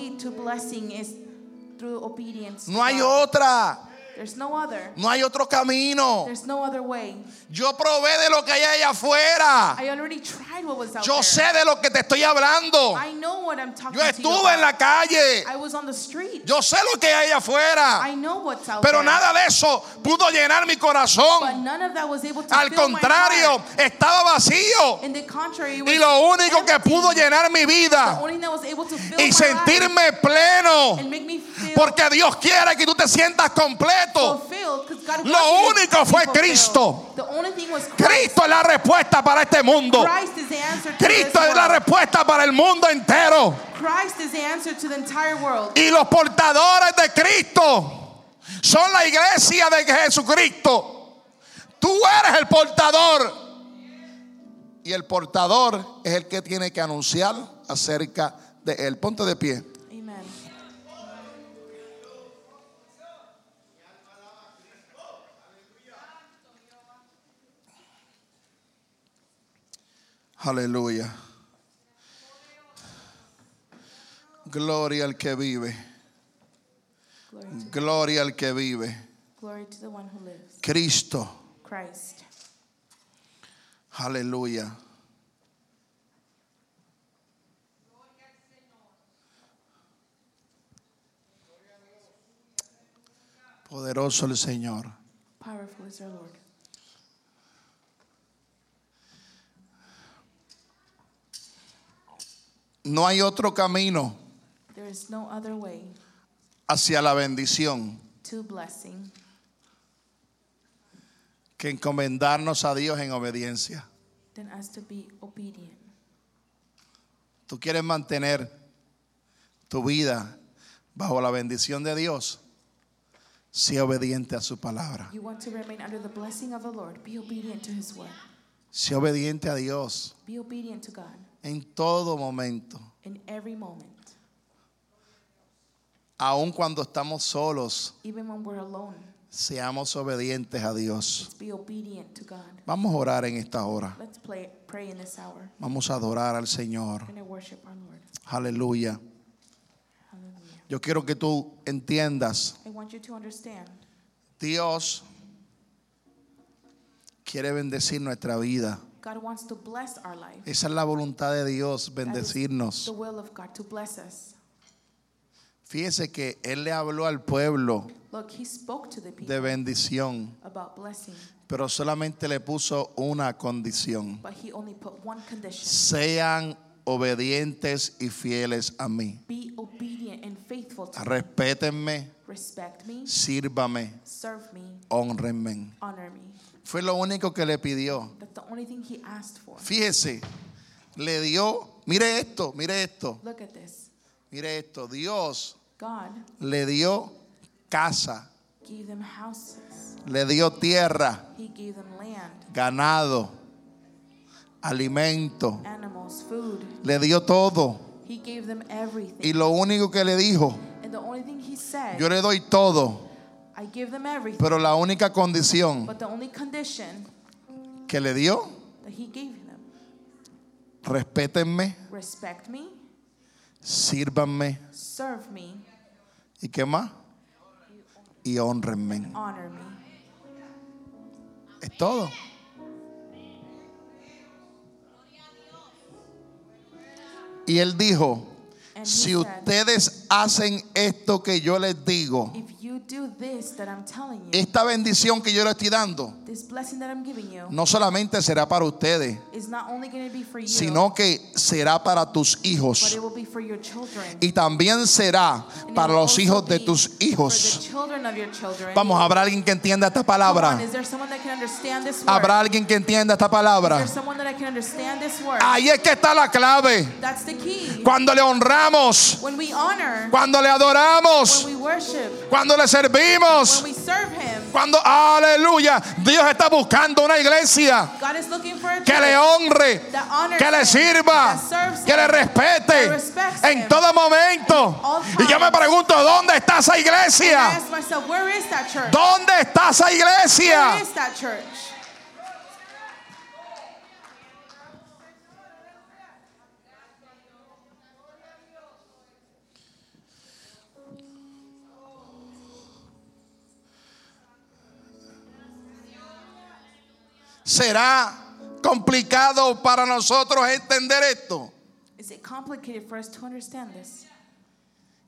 Speaker 2: No hay otra,
Speaker 3: There's no other.
Speaker 2: no hay otro camino.
Speaker 3: There's no other way.
Speaker 2: Yo probé de lo que hay allá afuera.
Speaker 3: I already tried what was out
Speaker 2: Yo
Speaker 3: there.
Speaker 2: sé de lo que te estoy hablando.
Speaker 3: I know what I'm talking
Speaker 2: Yo
Speaker 3: to you
Speaker 2: estuve
Speaker 3: about.
Speaker 2: en la calle.
Speaker 3: I was on the street.
Speaker 2: Yo sé lo que hay allá afuera.
Speaker 3: I know what's out
Speaker 2: Pero
Speaker 3: there.
Speaker 2: nada de eso pudo llenar mi
Speaker 3: But
Speaker 2: corazón.
Speaker 3: none of that was able to
Speaker 2: Al
Speaker 3: fill my
Speaker 2: contrario,
Speaker 3: heart.
Speaker 2: estaba vacío.
Speaker 3: In the contrary, it was
Speaker 2: Y lo único que
Speaker 3: empty.
Speaker 2: pudo llenar mi
Speaker 3: The
Speaker 2: vida
Speaker 3: only thing that was able to fill
Speaker 2: y sentirme pleno.
Speaker 3: and make me feel
Speaker 2: Porque Dios quiere que tú te sientas completo. Lo único fue. Cristo. Cristo es la respuesta para este mundo. Cristo es la respuesta para el mundo entero. Y los portadores de Cristo son la iglesia de Jesucristo. Tú eres el portador. Y el portador es el que tiene que anunciar acerca de él. Ponte de pie. Aleluya. Gloria al que vive. Gloria al que vive.
Speaker 3: glory to the one who lives.
Speaker 2: Cristo.
Speaker 3: Christ.
Speaker 2: Aleluya. Poderoso el Señor.
Speaker 3: Powerful is our Lord.
Speaker 2: No hay otro camino
Speaker 3: There is no other way
Speaker 2: hacia la bendición
Speaker 3: to blessing
Speaker 2: que encomendarnos a Dios en obediencia.
Speaker 3: than us to be obedient.
Speaker 2: Tú quieres mantener tu vida bajo la bendición de Dios. Sé obediente a su palabra.
Speaker 3: You want to remain under the blessing of the Lord. Be obedient to his word.
Speaker 2: Sé obediente a Dios.
Speaker 3: Be obedient to God.
Speaker 2: En todo momento,
Speaker 3: in every moment,
Speaker 2: aun cuando estamos solos,
Speaker 3: even when we're alone.
Speaker 2: seamos obedientes a Dios.
Speaker 3: Be obedient to God.
Speaker 2: Vamos a orar en esta hora.
Speaker 3: Let's play, pray in this hour.
Speaker 2: Vamos a adorar al Señor. Aleluya.
Speaker 3: Hallelujah.
Speaker 2: Yo quiero que tú entiendas,
Speaker 3: I want you to understand
Speaker 2: Dios quiere bendecir nuestra vida.
Speaker 3: God wants to bless our life.
Speaker 2: Esa es la voluntad de Dios, bendecirnos.
Speaker 3: the will of God to bless us.
Speaker 2: Fíjese que Él le habló al pueblo
Speaker 3: Look, He spoke to the people
Speaker 2: de bendición,
Speaker 3: about blessing,
Speaker 2: pero solamente le puso una condición.
Speaker 3: but He only put one condition
Speaker 2: Sean obedientes y fieles a mí.
Speaker 3: be obedient and faithful to me.
Speaker 2: Respétenme,
Speaker 3: Respect me,
Speaker 2: sírvame,
Speaker 3: serve me,
Speaker 2: honrenme.
Speaker 3: honor me.
Speaker 2: Fue lo único que le pidió.
Speaker 3: That's the only thing He asked for.
Speaker 2: Fíjese, le dio, mire esto, mire esto,
Speaker 3: Look at this.
Speaker 2: mire esto. Dios
Speaker 3: God
Speaker 2: le dio casa,
Speaker 3: gave them houses,
Speaker 2: le dio tierra,
Speaker 3: He gave them land,
Speaker 2: ganado, alimento,
Speaker 3: animals, food.
Speaker 2: le dio todo.
Speaker 3: He gave them everything.
Speaker 2: Y lo único que le dijo,
Speaker 3: And the only thing He said,
Speaker 2: yo le doy todo,
Speaker 3: I give them everything.
Speaker 2: pero la única condición
Speaker 3: But the only condition
Speaker 2: que le dio,
Speaker 3: that He gave them
Speaker 2: respétenme,
Speaker 3: respect me,
Speaker 2: sírvanme
Speaker 3: serve me,
Speaker 2: y qué más, y honrenme.
Speaker 3: honor me.
Speaker 2: Es todo. Y él dijo,
Speaker 3: And
Speaker 2: si
Speaker 3: he said,
Speaker 2: ustedes hacen esto que yo les digo,
Speaker 3: if
Speaker 2: esta bendición que yo les estoy dando,
Speaker 3: this blessing that I'm giving you
Speaker 2: no solamente será para ustedes,
Speaker 3: is not only going to be for you,
Speaker 2: sino que será para tus
Speaker 3: but
Speaker 2: hijos.
Speaker 3: it will be for your children.
Speaker 2: Y también será
Speaker 3: And it
Speaker 2: para
Speaker 3: will
Speaker 2: los hijos de
Speaker 3: be
Speaker 2: tus hijos. Vamos, ¿habrá alguien que entienda esta palabra?
Speaker 3: is there someone that can understand this word?
Speaker 2: ¿Habrá alguien que entienda esta palabra? Ahí es que está la clave. Cuando le honramos,
Speaker 3: When we honor,
Speaker 2: cuando le
Speaker 3: when
Speaker 2: adoramos,
Speaker 3: worship,
Speaker 2: cuando le servimos,
Speaker 3: when we serve Him,
Speaker 2: cuando, aleluya, Dios está buscando una iglesia
Speaker 3: God is looking for a
Speaker 2: que le honre,
Speaker 3: that honors
Speaker 2: que le
Speaker 3: Him,
Speaker 2: sirva,
Speaker 3: that serves
Speaker 2: que le respete
Speaker 3: respects
Speaker 2: en
Speaker 3: Him.
Speaker 2: todo momento. Y yo me pregunto, ¿dónde está esa
Speaker 3: I
Speaker 2: iglesia?
Speaker 3: ask myself, where is that church?
Speaker 2: ¿Dónde está esa
Speaker 3: Where
Speaker 2: iglesia?
Speaker 3: is that church?
Speaker 2: ¿Será complicado para nosotros entender esto?
Speaker 3: Is it complicated for us to understand this?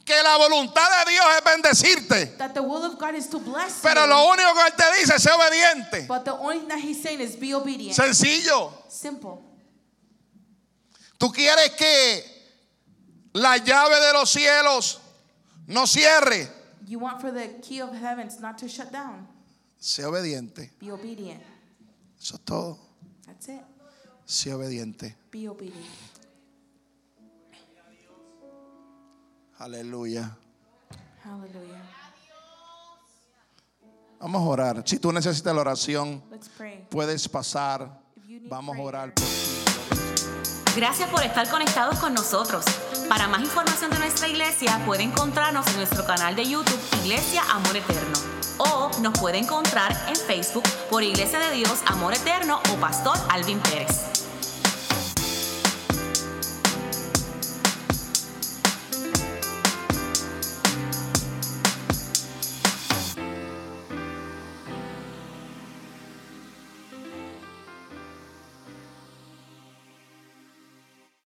Speaker 2: Que la voluntad de Dios es bendecirte.
Speaker 3: That the will of God is to bless
Speaker 2: Pero
Speaker 3: you,
Speaker 2: lo único que Él te dice es ser obediente.
Speaker 3: but the only thing that He's saying is be obedient.
Speaker 2: Sencillo.
Speaker 3: Simple.
Speaker 2: Tú quieres que la llave de los cielos no cierre.
Speaker 3: You want for the key of heavens not to shut down.
Speaker 2: Sé obediente.
Speaker 3: Be obedient.
Speaker 2: Eso es todo.
Speaker 3: That's it.
Speaker 2: Sé obediente.
Speaker 3: Be obedient.
Speaker 2: Aleluya.
Speaker 3: Hallelujah.
Speaker 2: Vamos a orar. Si tú necesitas la oración, puedes pasar. Vamos a orar por ti.
Speaker 4: Gracias por estar conectados con nosotros. Para más información de nuestra iglesia, puede encontrarnos en nuestro canal de YouTube Iglesia Amor Eterno. O nos puede encontrar en Facebook por Iglesia de Dios Amor Eterno o Pastor Alvin Pérez.